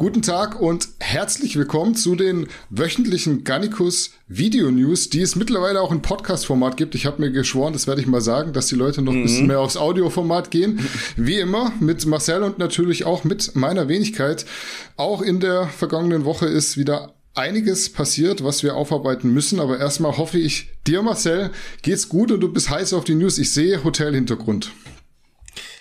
Guten Tag und herzlich willkommen zu den wöchentlichen Gannikus Video News, die es mittlerweile auch in Podcast-Format gibt. Ich habe mir geschworen, das werde ich mal sagen, dass die Leute noch mhm. ein bisschen mhm. mehr aufs Audioformat gehen. Wie immer mit Marcel und natürlich auch mit meiner Wenigkeit. Auch in der vergangenen Woche ist wieder einiges passiert, was wir aufarbeiten müssen. Aber erstmal hoffe ich, dir Marcel, geht's gut und du bist heiß auf die News. Ich sehe Hotelhintergrund.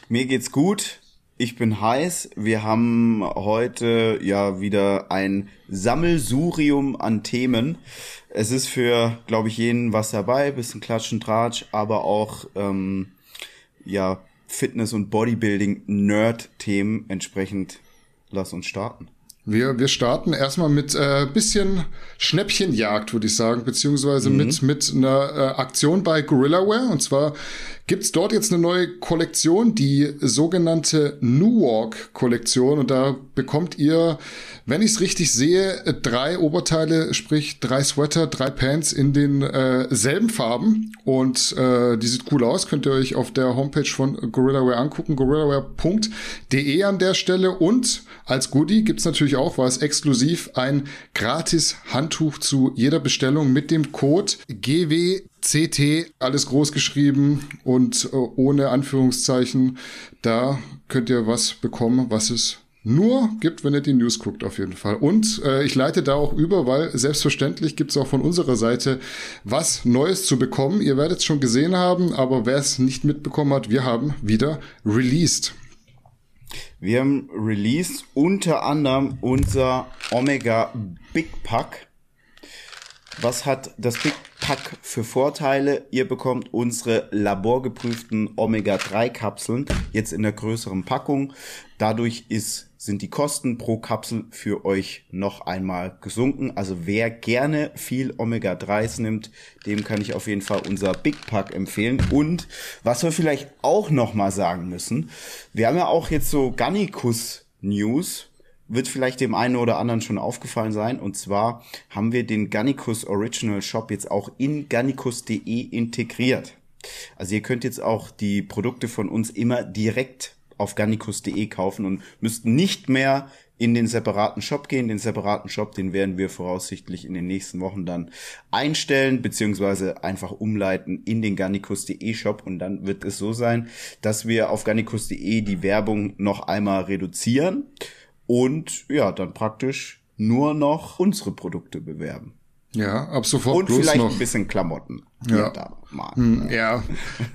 Mir geht's gut. Ich bin heiß. Wir haben heute ja wieder ein Sammelsurium an Themen. Es ist für, glaube ich, jeden was dabei, bisschen Klatschen, Tratsch, aber auch ähm, ja Fitness und Bodybuilding Nerd-Themen. Entsprechend, lass uns starten. Wir, wir starten erstmal mit äh, bisschen Schnäppchenjagd, würde ich sagen, beziehungsweise mhm. mit, mit einer äh, Aktion bei Gorillaware. Und zwar gibt's dort jetzt eine neue Kollektion, die sogenannte New Walk Kollektion. Und da bekommt ihr, wenn ich es richtig sehe, drei Oberteile, sprich drei Sweater, drei Pants in den äh, selben Farben. Und äh, die sieht cool aus. Könnt ihr euch auf der Homepage von Gorillaware angucken, gorillaware.de an der Stelle. Und als Goodie gibt's natürlich auch was exklusiv, ein gratis Handtuch zu jeder Bestellung mit dem Code GW CT, alles groß geschrieben und äh, ohne Anführungszeichen. Da könnt ihr was bekommen, was es nur gibt, wenn ihr die News guckt, auf jeden Fall. Und äh, ich leite da auch über, weil selbstverständlich gibt es auch von unserer Seite was Neues zu bekommen. Ihr werdet es schon gesehen haben, aber wer es nicht mitbekommen hat, wir haben wieder released. Wir haben released unter anderem unser Omega Big Pack. Was hat das Big Pack für Vorteile? Ihr bekommt unsere laborgeprüften Omega-3-Kapseln jetzt in der größeren Packung. Dadurch ist sind die Kosten pro Kapsel für euch noch einmal gesunken. Also wer gerne viel Omega-3s nimmt, dem kann ich auf jeden Fall unser Big Pack empfehlen. Und was wir vielleicht auch noch mal sagen müssen, wir haben ja auch jetzt so Gannikus News, wird vielleicht dem einen oder anderen schon aufgefallen sein. Und zwar haben wir den Gannikus Original Shop jetzt auch in gannikus.de integriert. Also ihr könnt jetzt auch die Produkte von uns immer direkt auf gannikus.de kaufen und müssten nicht mehr in den separaten Shop gehen. Den separaten Shop, den werden wir voraussichtlich in den nächsten Wochen dann einstellen, beziehungsweise einfach umleiten in den gannikus.de Shop und dann wird es so sein, dass wir auf gannikus.de die Werbung noch einmal reduzieren und ja, dann praktisch nur noch unsere Produkte bewerben. Ja, ab sofort Und bloß vielleicht noch. ein bisschen Klamotten. Ja. Da mal. Hm, ja,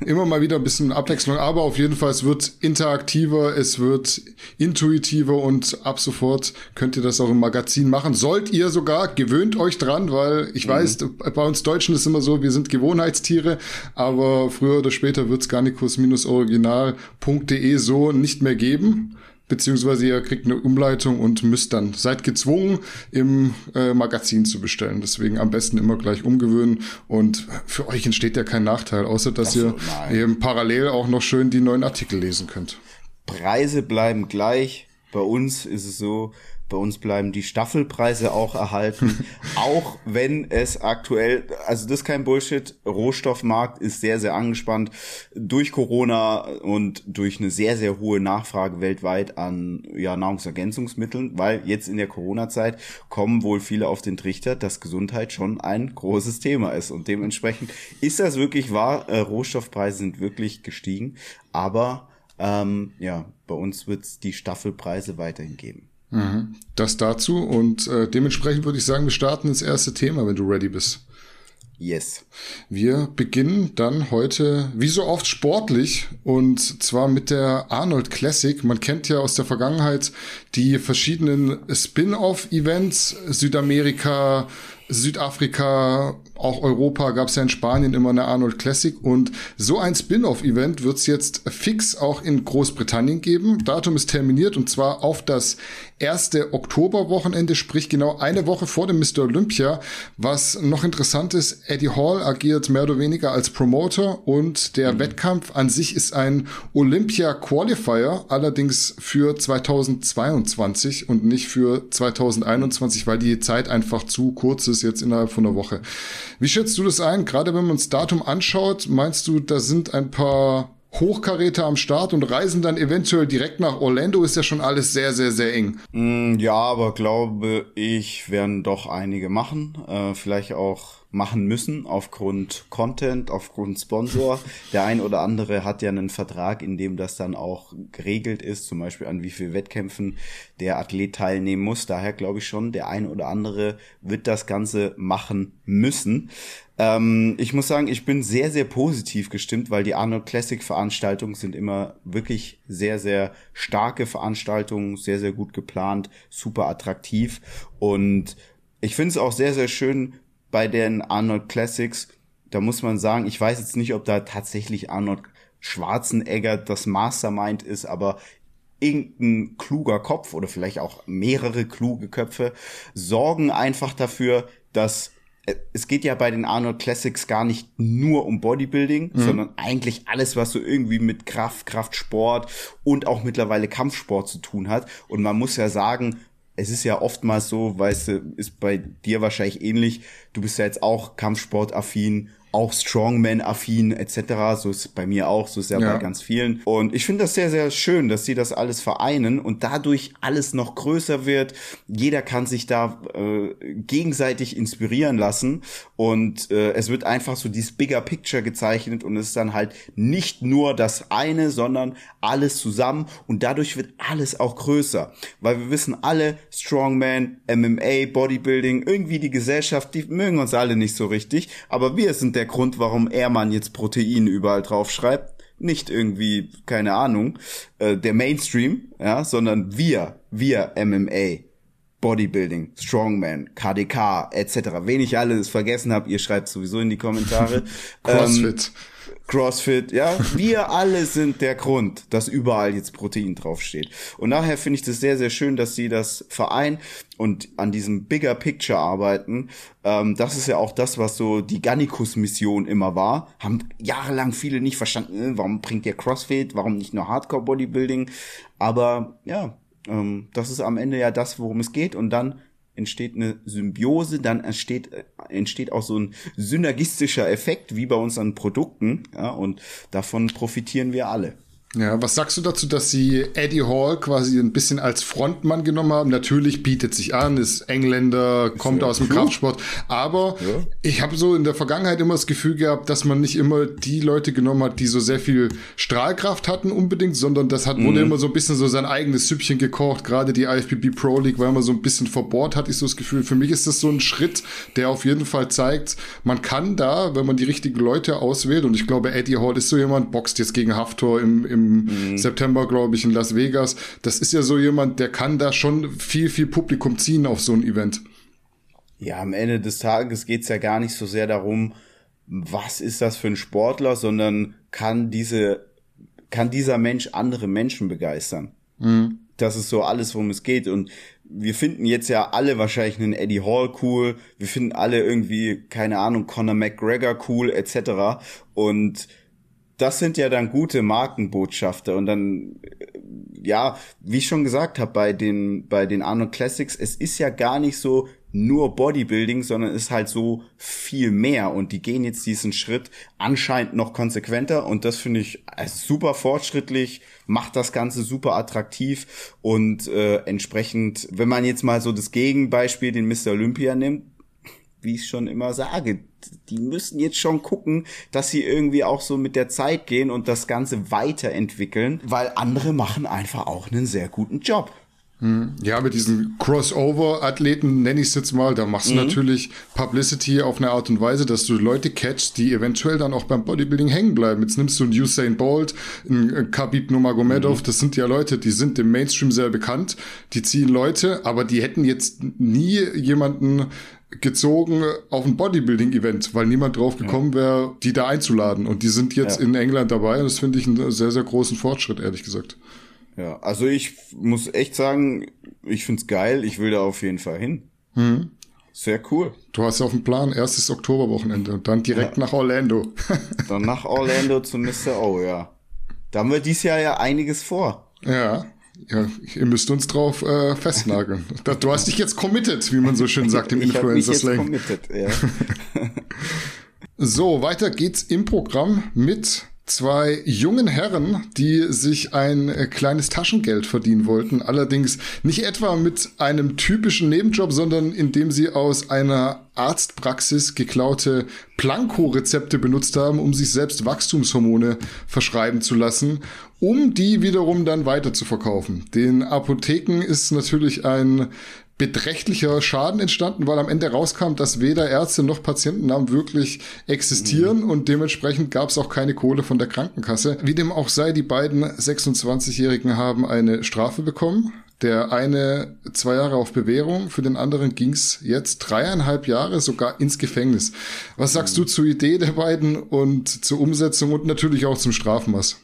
immer mal wieder ein bisschen Abwechslung, aber auf jeden Fall, es wird interaktiver, es wird intuitiver und ab sofort könnt ihr das auch im Magazin machen. Sollt ihr sogar, gewöhnt euch dran, weil ich mhm. weiß, bei uns Deutschen ist immer so, wir sind Gewohnheitstiere, aber früher oder später wird es garnicus-original.de so nicht mehr geben beziehungsweise ihr kriegt eine Umleitung und müsst dann, seid gezwungen, im äh, Magazin zu bestellen. Deswegen am besten immer gleich umgewöhnen und für euch entsteht ja kein Nachteil, außer dass so, ihr nein. eben parallel auch noch schön die neuen Artikel lesen könnt. Preise bleiben gleich. Bei uns ist es so, bei uns bleiben die Staffelpreise auch erhalten, auch wenn es aktuell, also das ist kein Bullshit, Rohstoffmarkt ist sehr, sehr angespannt. Durch Corona und durch eine sehr, sehr hohe Nachfrage weltweit an ja, Nahrungsergänzungsmitteln, weil jetzt in der Corona-Zeit kommen wohl viele auf den Trichter, dass Gesundheit schon ein großes Thema ist. Und dementsprechend ist das wirklich wahr, äh, Rohstoffpreise sind wirklich gestiegen, aber ähm, ja, bei uns wird es die Staffelpreise weiterhin geben. Mhm. Das dazu und äh, dementsprechend würde ich sagen, wir starten ins erste Thema, wenn du ready bist. Yes. Wir beginnen dann heute wie so oft sportlich und zwar mit der Arnold Classic. Man kennt ja aus der Vergangenheit die verschiedenen Spin-off-Events, Südamerika, Südafrika, auch Europa gab es ja in Spanien immer eine Arnold Classic und so ein Spin-off-Event wird es jetzt fix auch in Großbritannien geben. Datum ist terminiert und zwar auf das erste Oktoberwochenende, sprich genau eine Woche vor dem Mr. Olympia. Was noch interessant ist, Eddie Hall agiert mehr oder weniger als Promoter und der mhm. Wettkampf an sich ist ein Olympia Qualifier, allerdings für 2022 und nicht für 2021, weil die Zeit einfach zu kurz ist jetzt innerhalb von einer Woche. Wie schätzt du das ein? Gerade wenn man das Datum anschaut, meinst du, da sind ein paar Hochkaräter am Start und reisen dann eventuell direkt nach Orlando, ist ja schon alles sehr, sehr, sehr eng. Mm, ja, aber glaube ich, werden doch einige machen. Äh, vielleicht auch machen müssen aufgrund Content, aufgrund Sponsor. Der ein oder andere hat ja einen Vertrag, in dem das dann auch geregelt ist, zum Beispiel an wie viel Wettkämpfen der Athlet teilnehmen muss. Daher glaube ich schon, der ein oder andere wird das Ganze machen müssen. Ähm, ich muss sagen, ich bin sehr, sehr positiv gestimmt, weil die Arnold Classic Veranstaltungen sind immer wirklich sehr, sehr starke Veranstaltungen, sehr, sehr gut geplant, super attraktiv und ich finde es auch sehr, sehr schön bei den Arnold Classics. Da muss man sagen, ich weiß jetzt nicht, ob da tatsächlich Arnold Schwarzenegger das Mastermind ist, aber irgendein kluger Kopf oder vielleicht auch mehrere kluge Köpfe sorgen einfach dafür, dass es geht ja bei den Arnold Classics gar nicht nur um Bodybuilding, mhm. sondern eigentlich alles, was so irgendwie mit Kraft, Kraftsport und auch mittlerweile Kampfsport zu tun hat. Und man muss ja sagen, es ist ja oftmals so, weißt du, ist bei dir wahrscheinlich ähnlich. Du bist ja jetzt auch Kampfsportaffin auch Strongman-affin etc. So ist bei mir auch, so ist ja, ja. bei ganz vielen. Und ich finde das sehr, sehr schön, dass sie das alles vereinen und dadurch alles noch größer wird. Jeder kann sich da äh, gegenseitig inspirieren lassen und äh, es wird einfach so dieses Bigger Picture gezeichnet und es ist dann halt nicht nur das eine, sondern alles zusammen und dadurch wird alles auch größer, weil wir wissen alle, Strongman, MMA, Bodybuilding, irgendwie die Gesellschaft, die mögen uns alle nicht so richtig, aber wir sind der der Grund, warum Ehrmann jetzt Protein überall drauf schreibt. Nicht irgendwie, keine Ahnung, äh, der Mainstream, ja, sondern wir, wir MMA, Bodybuilding, Strongman, KDK, etc. Wen ich alles vergessen habe, ihr schreibt sowieso in die Kommentare. CrossFit. Ähm, CrossFit, ja, wir alle sind der Grund, dass überall jetzt Protein draufsteht. Und daher finde ich das sehr, sehr schön, dass sie das vereinen und an diesem Bigger Picture arbeiten. Ähm, das ist ja auch das, was so die Gannikus-Mission immer war. Haben jahrelang viele nicht verstanden, äh, warum bringt der CrossFit, warum nicht nur Hardcore-Bodybuilding. Aber ja, ähm, das ist am Ende ja das, worum es geht. Und dann entsteht eine Symbiose, dann entsteht, entsteht auch so ein synergistischer Effekt, wie bei unseren Produkten, ja, und davon profitieren wir alle. Ja, was sagst du dazu, dass sie Eddie Hall quasi ein bisschen als Frontmann genommen haben? Natürlich bietet sich an, ist Engländer, kommt ja, aus dem Kraftsport, aber ja. ich habe so in der Vergangenheit immer das Gefühl gehabt, dass man nicht immer die Leute genommen hat, die so sehr viel Strahlkraft hatten unbedingt, sondern das hat, mhm. wurde immer so ein bisschen so sein eigenes Süppchen gekocht. Gerade die IFBB Pro League war immer so ein bisschen verbohrt, hatte ich so das Gefühl. Für mich ist das so ein Schritt, der auf jeden Fall zeigt, man kann da, wenn man die richtigen Leute auswählt, und ich glaube, Eddie Hall ist so jemand, boxt jetzt gegen Haftor im, im mhm. September, glaube ich, in Las Vegas. Das ist ja so jemand, der kann da schon viel, viel Publikum ziehen auf so ein Event. Ja, am Ende des Tages geht's ja gar nicht so sehr darum, was ist das für ein Sportler, sondern kann diese, kann dieser Mensch andere Menschen begeistern. Mhm. Das ist so alles, worum es geht. Und wir finden jetzt ja alle wahrscheinlich einen Eddie Hall cool. Wir finden alle irgendwie, keine Ahnung, Conor McGregor cool, etc. Und das sind ja dann gute Markenbotschafter. Und dann ja, wie ich schon gesagt habe bei den bei den Arnold Classics, es ist ja gar nicht so nur Bodybuilding, sondern ist halt so viel mehr. Und die gehen jetzt diesen Schritt anscheinend noch konsequenter. Und das finde ich super fortschrittlich, macht das Ganze super attraktiv. Und äh, entsprechend, wenn man jetzt mal so das Gegenbeispiel, den Mr. Olympia nimmt, wie ich schon immer sage, die müssen jetzt schon gucken, dass sie irgendwie auch so mit der Zeit gehen und das Ganze weiterentwickeln, weil andere machen einfach auch einen sehr guten Job. Hm. Ja, mit diesen Crossover-Athleten nenne ich es jetzt mal, da machst du mhm. natürlich Publicity auf eine Art und Weise, dass du Leute catchst, die eventuell dann auch beim Bodybuilding hängen bleiben. Jetzt nimmst du einen Usain Bolt, einen Khabib Nurmagomedov, mhm. das sind ja Leute, die sind im Mainstream sehr bekannt, die ziehen Leute, aber die hätten jetzt nie jemanden gezogen auf ein Bodybuilding-Event, weil niemand drauf gekommen wäre, die da einzuladen. Und die sind jetzt ja. in England dabei und das finde ich einen sehr, sehr großen Fortschritt, ehrlich gesagt. Ja, also ich muss echt sagen, ich find's geil, ich will da auf jeden Fall hin. Mhm. Sehr cool. Du hast auf dem Plan, erstes Oktoberwochenende und dann direkt ja. nach Orlando. dann nach Orlando zu Mr. O, ja. Da haben wir dieses Jahr ja einiges vor. Ja. Ja, ihr müsst uns drauf äh, festnageln. Du hast dich jetzt committed, wie man so schön sagt im Influencer-Slang. Ja. so, weiter geht's im Programm mit zwei jungen Herren, die sich ein äh, kleines Taschengeld verdienen wollten. Allerdings nicht etwa mit einem typischen Nebenjob, sondern indem sie aus einer Arztpraxis geklaute Planko-Rezepte benutzt haben, um sich selbst Wachstumshormone verschreiben zu lassen, um die wiederum dann weiter zu verkaufen. Den Apotheken ist natürlich ein beträchtlicher Schaden entstanden, weil am Ende rauskam, dass weder Ärzte noch Patientennamen wirklich existieren mhm. und dementsprechend gab es auch keine Kohle von der Krankenkasse. Wie dem auch sei, die beiden 26-Jährigen haben eine Strafe bekommen. Der eine zwei Jahre auf Bewährung, für den anderen ging's jetzt dreieinhalb Jahre sogar ins Gefängnis. Was sagst mhm. du zur Idee der beiden und zur Umsetzung und natürlich auch zum Strafmaß?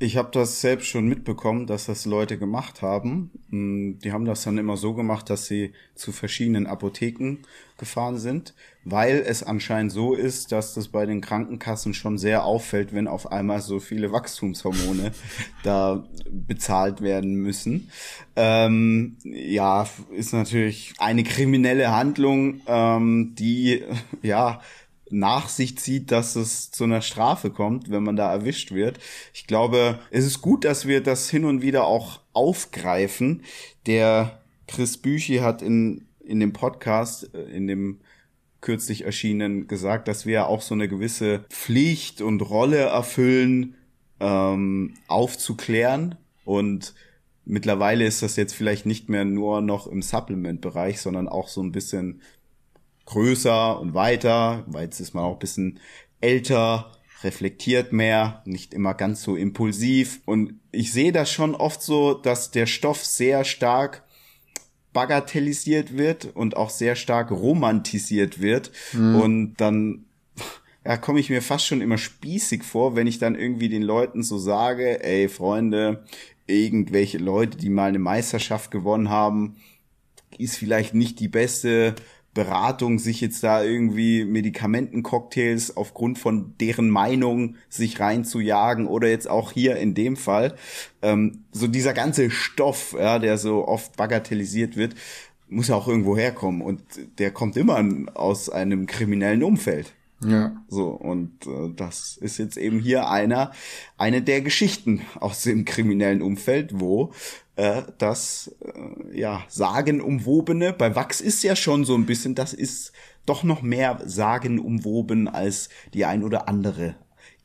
Ich habe das selbst schon mitbekommen, dass das Leute gemacht haben. Mm, die haben das dann immer so gemacht, dass sie zu verschiedenen Apotheken gefahren sind, weil es anscheinend so ist, dass das bei den Krankenkassen schon sehr auffällt, wenn auf einmal so viele Wachstumshormone da bezahlt werden müssen. Ähm, ja, ist natürlich eine kriminelle Handlung, ähm, die ja nach sich zieht, dass es zu einer Strafe kommt, wenn man da erwischt wird. Ich glaube, es ist gut, dass wir das hin und wieder auch aufgreifen. Der Chris Büchi hat in, in dem Podcast, äh, in dem kürzlich erschienen, gesagt, dass wir auch so eine gewisse Pflicht und Rolle erfüllen, ähm, aufzuklären. Und mittlerweile ist das jetzt vielleicht nicht mehr nur noch im Supplement-Bereich, sondern auch so ein bisschen größer und weiter, weil jetzt ist man auch ein bisschen älter, reflektiert mehr, nicht immer ganz so impulsiv. Und ich sehe das schon oft so, dass der Stoff sehr stark bagatellisiert wird und auch sehr stark romantisiert wird. Mhm. Und dann ja, komme ich mir fast schon immer spießig vor, wenn ich dann irgendwie den Leuten so sage, ey Freunde, irgendwelche Leute, die mal eine Meisterschaft gewonnen haben, ist vielleicht nicht die beste Beratung, sich jetzt da irgendwie Medikamentencocktails aufgrund von deren Meinung sich reinzujagen oder jetzt auch hier in dem Fall. Ähm, so dieser ganze Stoff, ja, der so oft bagatellisiert wird, muss ja auch irgendwo herkommen und der kommt immer aus einem kriminellen Umfeld. Ja. So, und äh, das ist jetzt eben hier einer, eine der Geschichten aus dem kriminellen Umfeld, wo äh, das äh, ja sagenumwobene, bei Wachs ist ja schon so ein bisschen, das ist doch noch mehr sagenumwoben als die ein oder andere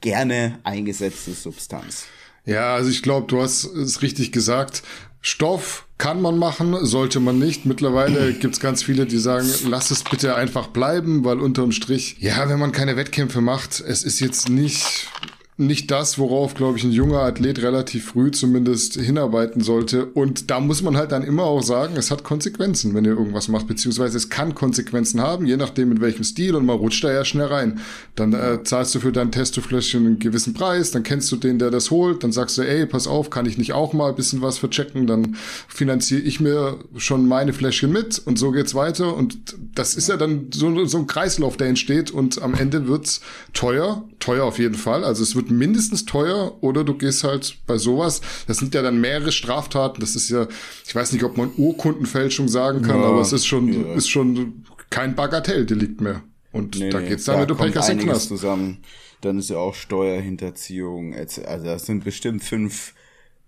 gerne eingesetzte Substanz. Ja, also ich glaube, du hast es richtig gesagt. Stoff kann man machen, sollte man nicht. Mittlerweile gibt's ganz viele, die sagen, lass es bitte einfach bleiben, weil unterm Strich, ja, wenn man keine Wettkämpfe macht, es ist jetzt nicht nicht das, worauf, glaube ich, ein junger Athlet relativ früh zumindest hinarbeiten sollte. Und da muss man halt dann immer auch sagen, es hat Konsequenzen, wenn ihr irgendwas macht, beziehungsweise es kann Konsequenzen haben, je nachdem in welchem Stil und man rutscht da ja schnell rein. Dann äh, zahlst du für dein Testofläschchen einen gewissen Preis, dann kennst du den, der das holt, dann sagst du, ey, pass auf, kann ich nicht auch mal ein bisschen was verchecken, dann finanziere ich mir schon meine Fläschchen mit und so geht's weiter. Und das ist ja dann so, so ein Kreislauf, der entsteht und am Ende wird's teuer, teuer auf jeden Fall. Also es wird mindestens teuer oder du gehst halt bei sowas. Das sind ja dann mehrere Straftaten. Das ist ja, ich weiß nicht, ob man Urkundenfälschung sagen kann, ja, aber es ist schon, ja. ist schon kein Bagatelldelikt mehr. Und nee, da geht's dann, da wenn du Pech hast, in Knast. zusammen. Dann ist ja auch Steuerhinterziehung. Also das sind bestimmt fünf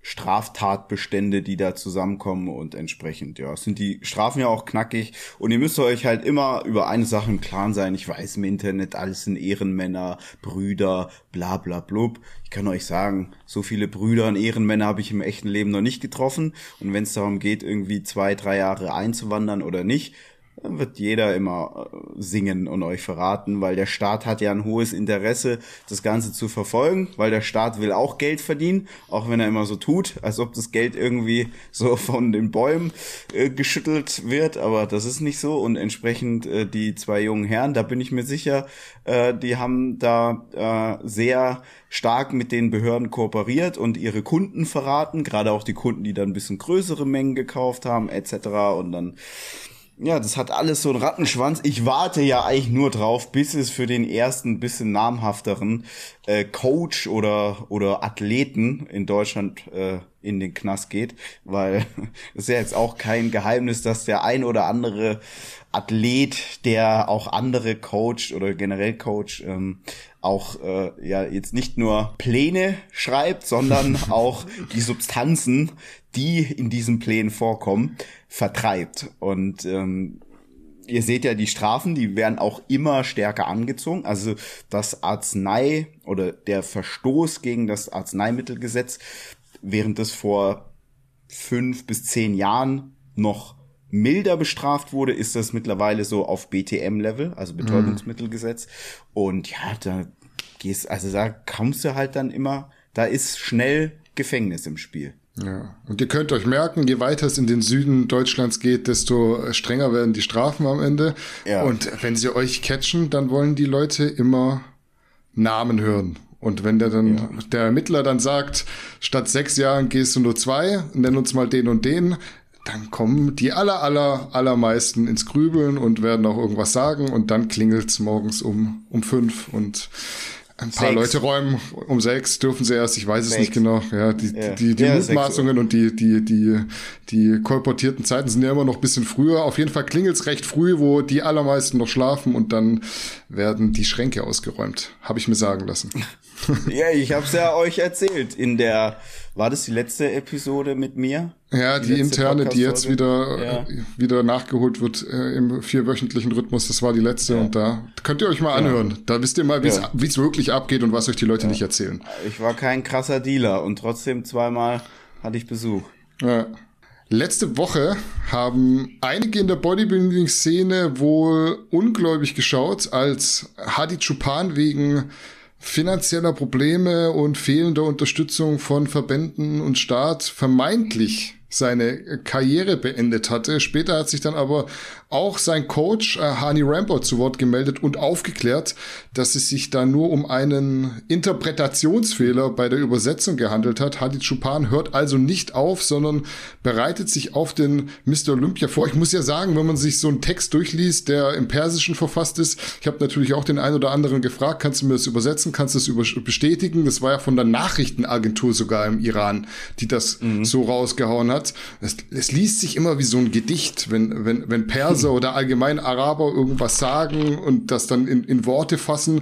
Straftatbestände, die da zusammenkommen und entsprechend, ja, sind die Strafen ja auch knackig und ihr müsst euch halt immer über eine Sache im Klaren sein. Ich weiß im Internet, alles sind Ehrenmänner, Brüder, bla bla blub. Ich kann euch sagen, so viele Brüder und Ehrenmänner habe ich im echten Leben noch nicht getroffen und wenn es darum geht, irgendwie zwei, drei Jahre einzuwandern oder nicht, wird jeder immer äh, singen und euch verraten, weil der Staat hat ja ein hohes Interesse, das Ganze zu verfolgen, weil der Staat will auch Geld verdienen, auch wenn er immer so tut, als ob das Geld irgendwie so von den Bäumen äh, geschüttelt wird, aber das ist nicht so. Und entsprechend äh, die zwei jungen Herren, da bin ich mir sicher, äh, die haben da äh, sehr stark mit den Behörden kooperiert und ihre Kunden verraten, gerade auch die Kunden, die dann ein bisschen größere Mengen gekauft haben, etc. und dann ja, das hat alles so einen Rattenschwanz. Ich warte ja eigentlich nur drauf, bis es für den ersten bisschen namhafteren äh, Coach oder oder Athleten in Deutschland äh, in den Knast geht, weil es ist ja jetzt auch kein Geheimnis, dass der ein oder andere Athlet, der auch andere coacht oder generell coach, ähm, auch äh, ja jetzt nicht nur Pläne schreibt, sondern auch die Substanzen, die in diesen Plänen vorkommen, vertreibt. Und ähm, ihr seht ja die Strafen, die werden auch immer stärker angezogen. Also das Arznei oder der Verstoß gegen das Arzneimittelgesetz, während es vor fünf bis zehn Jahren noch milder bestraft wurde, ist das mittlerweile so auf BTM-Level, also Betäubungsmittelgesetz. Und ja, da gehst, also da kommst du halt dann immer, da ist schnell Gefängnis im Spiel. Ja, und ihr könnt euch merken, je weiter es in den Süden Deutschlands geht, desto strenger werden die Strafen am Ende. Ja. Und wenn sie euch catchen, dann wollen die Leute immer Namen hören. Und wenn der dann, ja. der Ermittler dann sagt, statt sechs Jahren gehst du nur zwei, nenn uns mal den und den, dann kommen die aller, aller, allermeisten ins Grübeln und werden auch irgendwas sagen und dann klingelt's morgens um, um fünf und ein paar sechs. Leute räumen um sechs, dürfen sie erst, ich weiß sechs. es nicht genau. Ja, die, ja. die, die, ja, Mutmaßungen und die, die, die, die kolportierten Zeiten sind ja immer noch ein bisschen früher. Auf jeden Fall klingelt's recht früh, wo die allermeisten noch schlafen und dann werden die Schränke ausgeräumt. Habe ich mir sagen lassen. ja, ich habe es ja euch erzählt in der war das die letzte Episode mit mir? Ja, die, die interne, die jetzt wieder, ja. Äh, wieder nachgeholt wird äh, im vierwöchentlichen Rhythmus. Das war die letzte ja. und da könnt ihr euch mal anhören. Ja. Da wisst ihr mal, wie es wirklich abgeht und was euch die Leute nicht erzählen. Ich war kein krasser Dealer und trotzdem zweimal hatte ich Besuch. Letzte Woche haben einige in der Bodybuilding-Szene wohl ungläubig geschaut, als Hadi Chupan wegen finanzieller Probleme und fehlender Unterstützung von Verbänden und Staat vermeintlich seine Karriere beendet hatte. Später hat sich dann aber auch sein Coach äh, Hani Rampart zu Wort gemeldet und aufgeklärt, dass es sich da nur um einen Interpretationsfehler bei der Übersetzung gehandelt hat. Hadi Chupan hört also nicht auf, sondern bereitet sich auf den Mr. Olympia vor. Ich muss ja sagen, wenn man sich so einen Text durchliest, der im Persischen verfasst ist, ich habe natürlich auch den einen oder anderen gefragt, kannst du mir das übersetzen, kannst du das bestätigen? Das war ja von der Nachrichtenagentur sogar im Iran, die das mhm. so rausgehauen hat. Es, es liest sich immer wie so ein Gedicht, wenn, wenn, wenn Perser oder allgemein Araber irgendwas sagen und das dann in, in Worte fassen.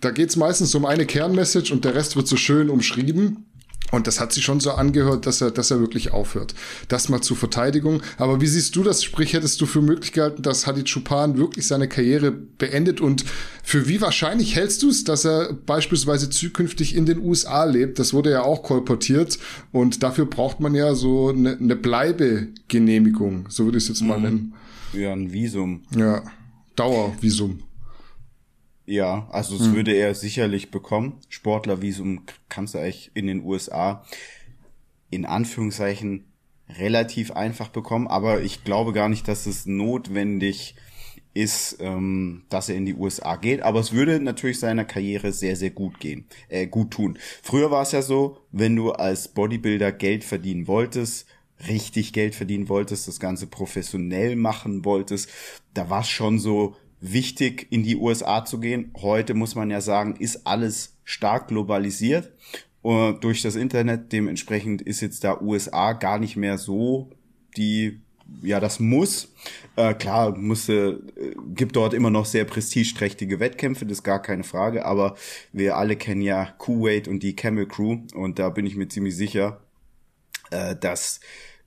Da geht's meistens um eine Kernmessage und der Rest wird so schön umschrieben. Und das hat sich schon so angehört, dass er, dass er wirklich aufhört. Das mal zur Verteidigung. Aber wie siehst du das? Sprich, hättest du für möglich gehalten, dass Hadid Chupan wirklich seine Karriere beendet? Und für wie wahrscheinlich hältst du es, dass er beispielsweise zukünftig in den USA lebt? Das wurde ja auch kolportiert. Und dafür braucht man ja so eine, eine Bleibegenehmigung. So würde ich es jetzt mal mhm. nennen. Ja, ein Visum. Ja, Dauervisum. Ja, also das hm. würde er sicherlich bekommen. Sportlervisum kannst du eigentlich in den USA in Anführungszeichen relativ einfach bekommen, aber ich glaube gar nicht, dass es notwendig ist, ähm, dass er in die USA geht. Aber es würde natürlich seiner Karriere sehr, sehr gut gehen, äh, gut tun. Früher war es ja so, wenn du als Bodybuilder Geld verdienen wolltest, richtig Geld verdienen wolltest, das Ganze professionell machen wolltest, da war es schon so, wichtig, in die USA zu gehen. Heute muss man ja sagen, ist alles stark globalisiert und durch das Internet. Dementsprechend ist jetzt da USA gar nicht mehr so die ja, das muss. Äh, klar, musste, äh, gibt dort immer noch sehr prestigeträchtige Wettkämpfe, das ist gar keine Frage, aber wir alle kennen ja Kuwait und die Camel Crew und da bin ich mir ziemlich sicher, äh, dass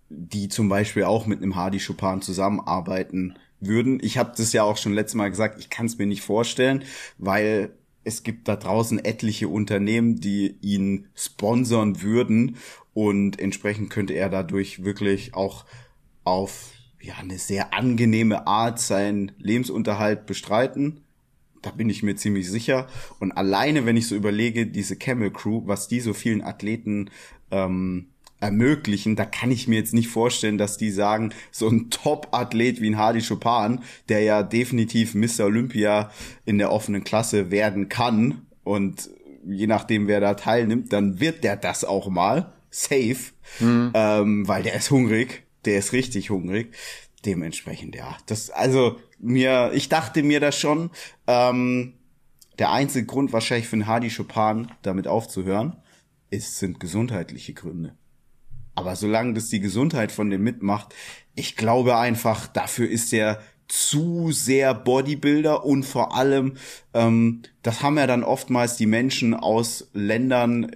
die zum Beispiel auch mit einem Hardy Chopin zusammenarbeiten würden. Ich habe das ja auch schon letztes Mal gesagt, ich kann es mir nicht vorstellen, weil es gibt da draußen etliche Unternehmen, die ihn sponsern würden und entsprechend könnte er dadurch wirklich auch auf ja eine sehr angenehme Art seinen Lebensunterhalt bestreiten. Da bin ich mir ziemlich sicher. Und alleine, wenn ich so überlege, diese Camel Crew, was die so vielen Athleten ähm, ermöglichen, da kann ich mir jetzt nicht vorstellen, dass die sagen, so ein Top-Athlet wie ein Hardy Chopin, der ja definitiv Mr. Olympia in der offenen Klasse werden kann und je nachdem, wer da teilnimmt, dann wird der das auch mal safe, mhm. ähm, weil der ist hungrig, der ist richtig hungrig. Dementsprechend, ja, das, also mir, ich dachte mir das schon, ähm, der einzige Grund wahrscheinlich für einen Hardy Chopin damit aufzuhören, ist, sind gesundheitliche Gründe. Aber solange das die Gesundheit von dem mitmacht, ich glaube einfach, dafür ist er zu sehr Bodybuilder und vor allem, ähm, das haben ja dann oftmals die Menschen aus Ländern,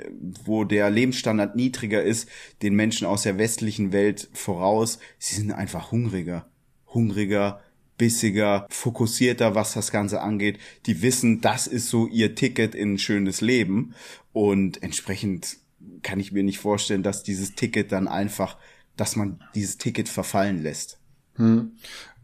wo der Lebensstandard niedriger ist, den Menschen aus der westlichen Welt voraus. Sie sind einfach hungriger, hungriger, bissiger, fokussierter, was das Ganze angeht. Die wissen, das ist so ihr Ticket in ein schönes Leben und entsprechend kann ich mir nicht vorstellen, dass dieses Ticket dann einfach, dass man dieses Ticket verfallen lässt. Hm.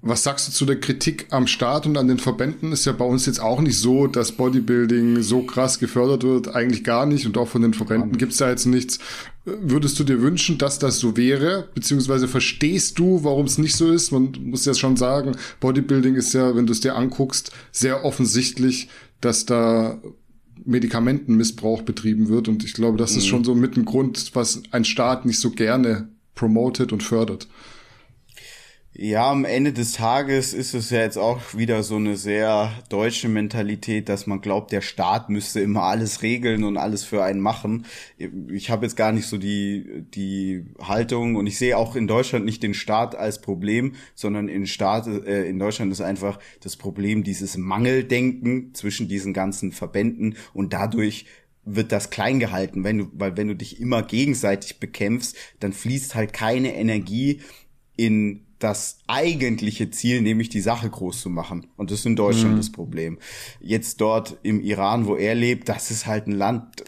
Was sagst du zu der Kritik am Staat und an den Verbänden? Ist ja bei uns jetzt auch nicht so, dass Bodybuilding so krass gefördert wird. Eigentlich gar nicht. Und auch von den Verbänden gibt's da jetzt nichts. Würdest du dir wünschen, dass das so wäre? Beziehungsweise verstehst du, warum es nicht so ist? Man muss ja schon sagen, Bodybuilding ist ja, wenn du es dir anguckst, sehr offensichtlich, dass da Medikamentenmissbrauch betrieben wird. Und ich glaube, das mhm. ist schon so mit ein Grund, was ein Staat nicht so gerne promotet und fördert. Ja, am Ende des Tages ist es ja jetzt auch wieder so eine sehr deutsche Mentalität, dass man glaubt, der Staat müsste immer alles regeln und alles für einen machen. Ich habe jetzt gar nicht so die, die Haltung und ich sehe auch in Deutschland nicht den Staat als Problem, sondern in, Staat, äh, in Deutschland ist einfach das Problem dieses Mangeldenken zwischen diesen ganzen Verbänden und dadurch wird das klein gehalten, wenn du, weil wenn du dich immer gegenseitig bekämpfst, dann fließt halt keine Energie in das eigentliche Ziel, nämlich die Sache groß zu machen. Und das ist in Deutschland mhm. das Problem. Jetzt dort im Iran, wo er lebt, das ist halt ein Land,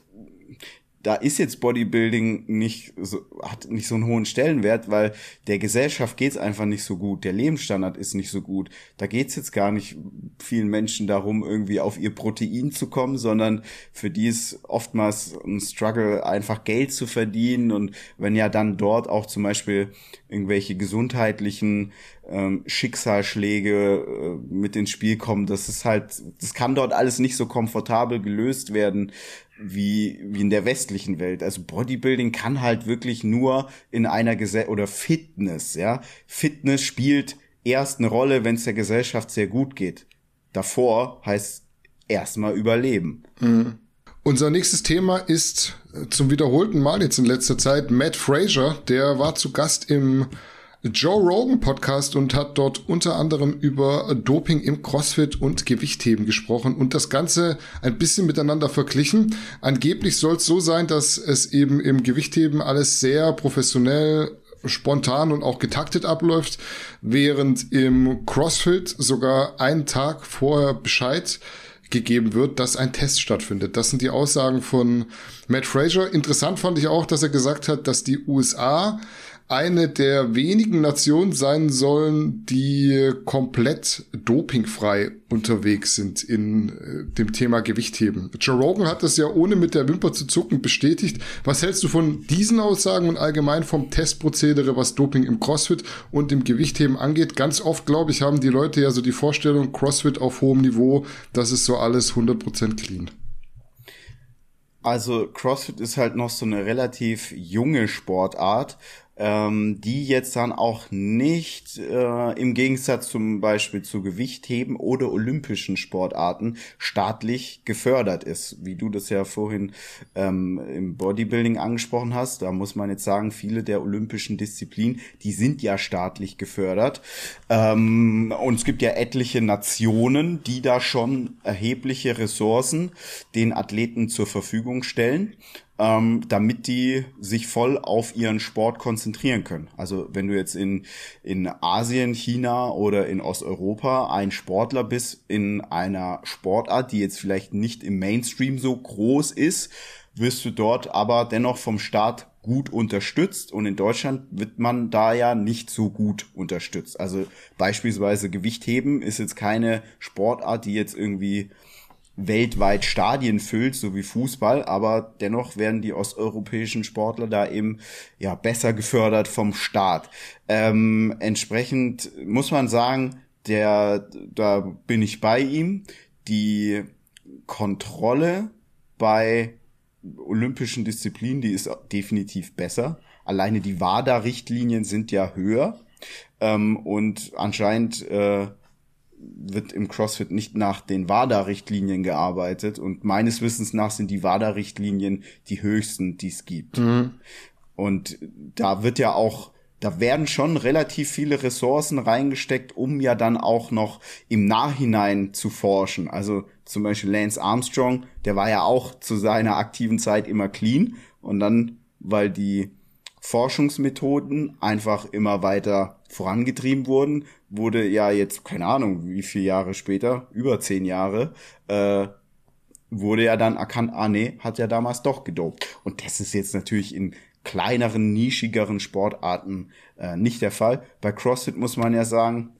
da ist jetzt Bodybuilding nicht so, hat nicht so einen hohen Stellenwert, weil der Gesellschaft geht's einfach nicht so gut, der Lebensstandard ist nicht so gut. Da geht's jetzt gar nicht vielen Menschen darum, irgendwie auf ihr Protein zu kommen, sondern für die ist oftmals ein Struggle, einfach Geld zu verdienen. Und wenn ja dann dort auch zum Beispiel irgendwelche gesundheitlichen ähm, Schicksalsschläge äh, mit ins Spiel kommen, das ist halt, das kann dort alles nicht so komfortabel gelöst werden wie, wie in der westlichen Welt. Also Bodybuilding kann halt wirklich nur in einer Gesellschaft oder Fitness, ja. Fitness spielt erst eine Rolle, wenn es der Gesellschaft sehr gut geht. Davor heißt erstmal überleben. Mhm. Unser nächstes Thema ist zum wiederholten Mal jetzt in letzter Zeit Matt Fraser. Der war zu Gast im Joe Rogan Podcast und hat dort unter anderem über Doping im CrossFit und Gewichtheben gesprochen und das Ganze ein bisschen miteinander verglichen. Angeblich soll es so sein, dass es eben im Gewichtheben alles sehr professionell spontan und auch getaktet abläuft, während im CrossFit sogar einen Tag vorher Bescheid gegeben wird, dass ein Test stattfindet. Das sind die Aussagen von Matt Fraser. Interessant fand ich auch, dass er gesagt hat, dass die USA eine der wenigen Nationen sein sollen, die komplett dopingfrei unterwegs sind in äh, dem Thema Gewichtheben. Joe Rogan hat das ja ohne mit der Wimper zu zucken bestätigt. Was hältst du von diesen Aussagen und allgemein vom Testprozedere, was Doping im CrossFit und im Gewichtheben angeht? Ganz oft, glaube ich, haben die Leute ja so die Vorstellung, CrossFit auf hohem Niveau, das ist so alles 100% clean. Also CrossFit ist halt noch so eine relativ junge Sportart ähm, die jetzt dann auch nicht äh, im Gegensatz zum Beispiel zu Gewichtheben oder olympischen Sportarten staatlich gefördert ist, wie du das ja vorhin ähm, im Bodybuilding angesprochen hast. Da muss man jetzt sagen, viele der olympischen Disziplinen, die sind ja staatlich gefördert. Ähm, und es gibt ja etliche Nationen, die da schon erhebliche Ressourcen den Athleten zur Verfügung stellen ähm, damit die sich voll auf ihren Sport konzentrieren können. Also wenn du jetzt in, in Asien, China oder in Osteuropa ein Sportler bist in einer Sportart, die jetzt vielleicht nicht im Mainstream so groß ist, wirst du dort aber dennoch vom Staat gut unterstützt und in Deutschland wird man da ja nicht so gut unterstützt. Also beispielsweise Gewichtheben ist jetzt keine Sportart, die jetzt irgendwie weltweit Stadien füllt, so wie Fußball, aber dennoch werden die osteuropäischen Sportler da eben ja besser gefördert vom Staat. Ähm, entsprechend muss man sagen, der, da bin ich bei ihm. Die Kontrolle bei olympischen Disziplinen, die ist definitiv besser. Alleine die WADA-Richtlinien sind ja höher. Ähm, und anscheinend äh, wird im CrossFit nicht nach den WADA-Richtlinien gearbeitet und meines Wissens nach sind die WADA-Richtlinien die höchsten, die es gibt. Mhm. und da wird ja auch da werden schon relativ viele Ressourcen reingesteckt, um ja dann auch noch im Nachhinein zu forschen. Also zum Beispiel Lance Armstrong, der war ja auch zu seiner aktiven Zeit immer clean und dann, weil die Forschungsmethoden einfach immer weiter vorangetrieben wurden, wurde ja jetzt, keine Ahnung, wie viele Jahre später, über zehn Jahre, äh, wurde ja dann erkannt, ah nee, hat ja damals doch gedopt. Und das ist jetzt natürlich in kleineren, nischigeren Sportarten äh, nicht der Fall. Bei CrossFit muss man ja sagen,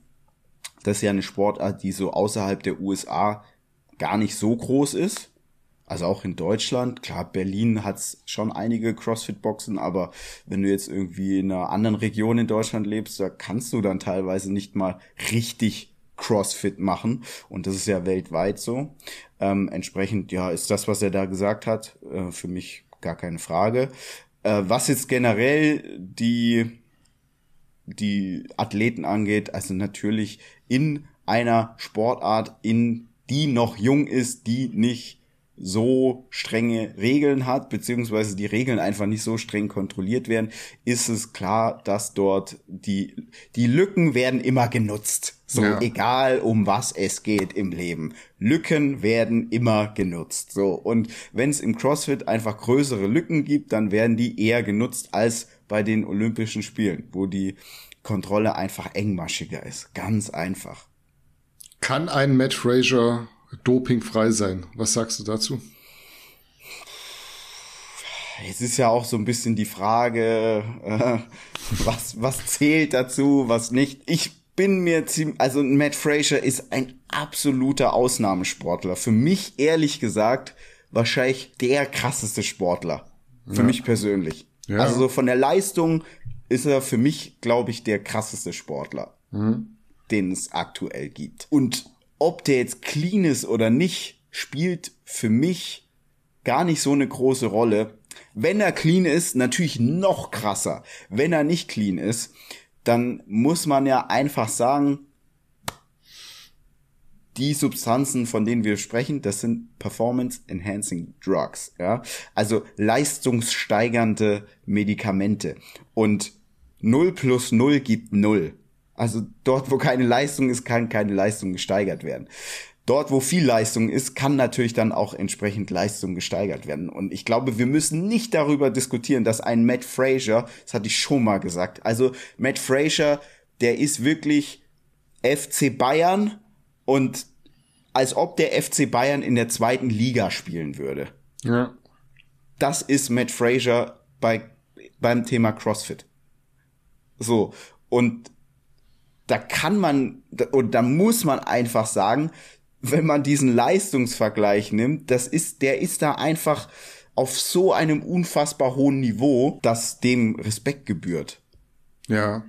das ist ja eine Sportart, die so außerhalb der USA gar nicht so groß ist. Also auch in Deutschland, klar, Berlin hat's schon einige CrossFit-Boxen, aber wenn du jetzt irgendwie in einer anderen Region in Deutschland lebst, da kannst du dann teilweise nicht mal richtig CrossFit machen. Und das ist ja weltweit so. Ähm, entsprechend, ja, ist das, was er da gesagt hat, äh, für mich gar keine Frage. Äh, was jetzt generell die, die Athleten angeht, also natürlich in einer Sportart, in die noch jung ist, die nicht so strenge Regeln hat, beziehungsweise die Regeln einfach nicht so streng kontrolliert werden, ist es klar, dass dort die, die Lücken werden immer genutzt. So, ja. egal um was es geht im Leben. Lücken werden immer genutzt. So, und wenn es im CrossFit einfach größere Lücken gibt, dann werden die eher genutzt als bei den Olympischen Spielen, wo die Kontrolle einfach engmaschiger ist. Ganz einfach. Kann ein Matt Fraser dopingfrei sein. Was sagst du dazu? Es ist ja auch so ein bisschen die Frage, äh, was, was zählt dazu, was nicht. Ich bin mir ziemlich, also Matt Fraser ist ein absoluter Ausnahmesportler. Für mich ehrlich gesagt wahrscheinlich der krasseste Sportler. Für ja. mich persönlich. Ja. Also so von der Leistung ist er für mich, glaube ich, der krasseste Sportler, mhm. den es aktuell gibt. Und ob der jetzt clean ist oder nicht, spielt für mich gar nicht so eine große Rolle. Wenn er clean ist, natürlich noch krasser. Wenn er nicht clean ist, dann muss man ja einfach sagen, die Substanzen, von denen wir sprechen, das sind Performance Enhancing Drugs, ja. Also leistungssteigernde Medikamente. Und 0 plus 0 gibt 0. Also dort, wo keine Leistung ist, kann keine Leistung gesteigert werden. Dort, wo viel Leistung ist, kann natürlich dann auch entsprechend Leistung gesteigert werden. Und ich glaube, wir müssen nicht darüber diskutieren, dass ein Matt Fraser, das hatte ich schon mal gesagt, also Matt Fraser, der ist wirklich FC Bayern und als ob der FC Bayern in der zweiten Liga spielen würde. Ja. Das ist Matt Fraser bei, beim Thema CrossFit. So. Und da kann man und da muss man einfach sagen, wenn man diesen Leistungsvergleich nimmt, das ist, der ist da einfach auf so einem unfassbar hohen Niveau, dass dem Respekt gebührt. Ja.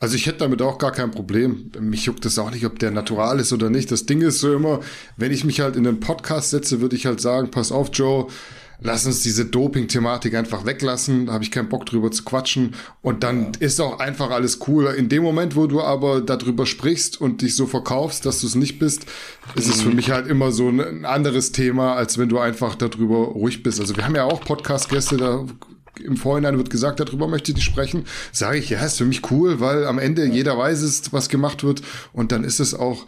Also ich hätte damit auch gar kein Problem. Mich juckt es auch nicht, ob der natural ist oder nicht. Das Ding ist so immer, wenn ich mich halt in einen Podcast setze, würde ich halt sagen, pass auf, Joe, lass uns diese Doping-Thematik einfach weglassen, da habe ich keinen Bock drüber zu quatschen und dann ja. ist auch einfach alles cool. In dem Moment, wo du aber darüber sprichst und dich so verkaufst, dass du es nicht bist, ist es für mhm. mich halt immer so ein anderes Thema, als wenn du einfach darüber ruhig bist. Also wir haben ja auch Podcast-Gäste, da im Vorhinein wird gesagt, darüber möchte ich sprechen, sage ich, ja, ist für mich cool, weil am Ende ja. jeder weiß es, was gemacht wird und dann ist es auch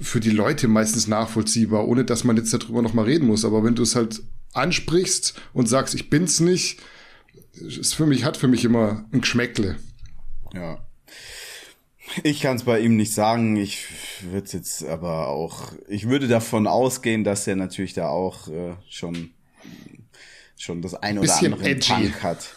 für die Leute meistens nachvollziehbar, ohne dass man jetzt darüber nochmal reden muss. Aber wenn du es halt ansprichst und sagst, ich bin's nicht, ist für mich, hat für mich immer ein Geschmäckle. Ja. Ich kann es bei ihm nicht sagen. Ich würde jetzt aber auch, ich würde davon ausgehen, dass er natürlich da auch äh, schon schon das ein oder andere edgy. Punk hat.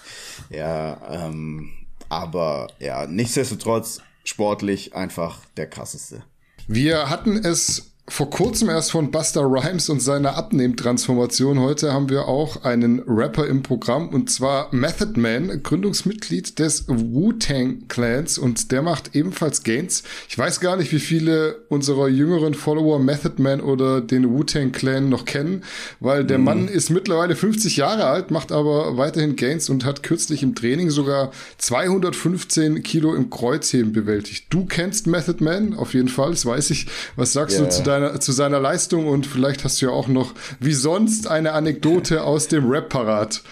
Ja, ähm, aber ja, nichtsdestotrotz sportlich einfach der krasseste. Wir hatten es vor kurzem erst von Buster Rhymes und seiner Abnehmtransformation. Heute haben wir auch einen Rapper im Programm und zwar Method Man, Gründungsmitglied des Wu-Tang Clans und der macht ebenfalls Gains. Ich weiß gar nicht, wie viele unserer jüngeren Follower Method Man oder den Wu-Tang Clan noch kennen, weil der mhm. Mann ist mittlerweile 50 Jahre alt, macht aber weiterhin Gains und hat kürzlich im Training sogar 215 Kilo im Kreuzheben bewältigt. Du kennst Method Man auf jeden Fall, das weiß ich. Was sagst yeah. du zu deinem seiner, zu seiner Leistung und vielleicht hast du ja auch noch wie sonst eine Anekdote aus dem Rap parat.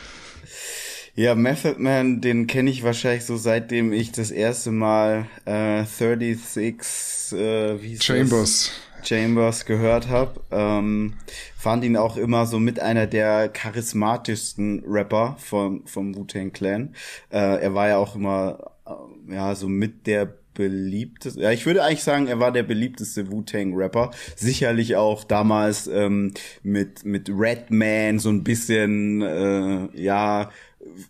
Ja, Method Man, den kenne ich wahrscheinlich so seitdem ich das erste Mal äh, 36 äh, wie Chambers. Das? Chambers gehört habe. Ähm, fand ihn auch immer so mit einer der charismatischsten Rapper vom, vom Wu-Tang Clan. Äh, er war ja auch immer äh, ja so mit der beliebteste, ja, ich würde eigentlich sagen, er war der beliebteste Wu-Tang-Rapper. Sicherlich auch damals ähm, mit, mit Redman so ein bisschen, äh, ja,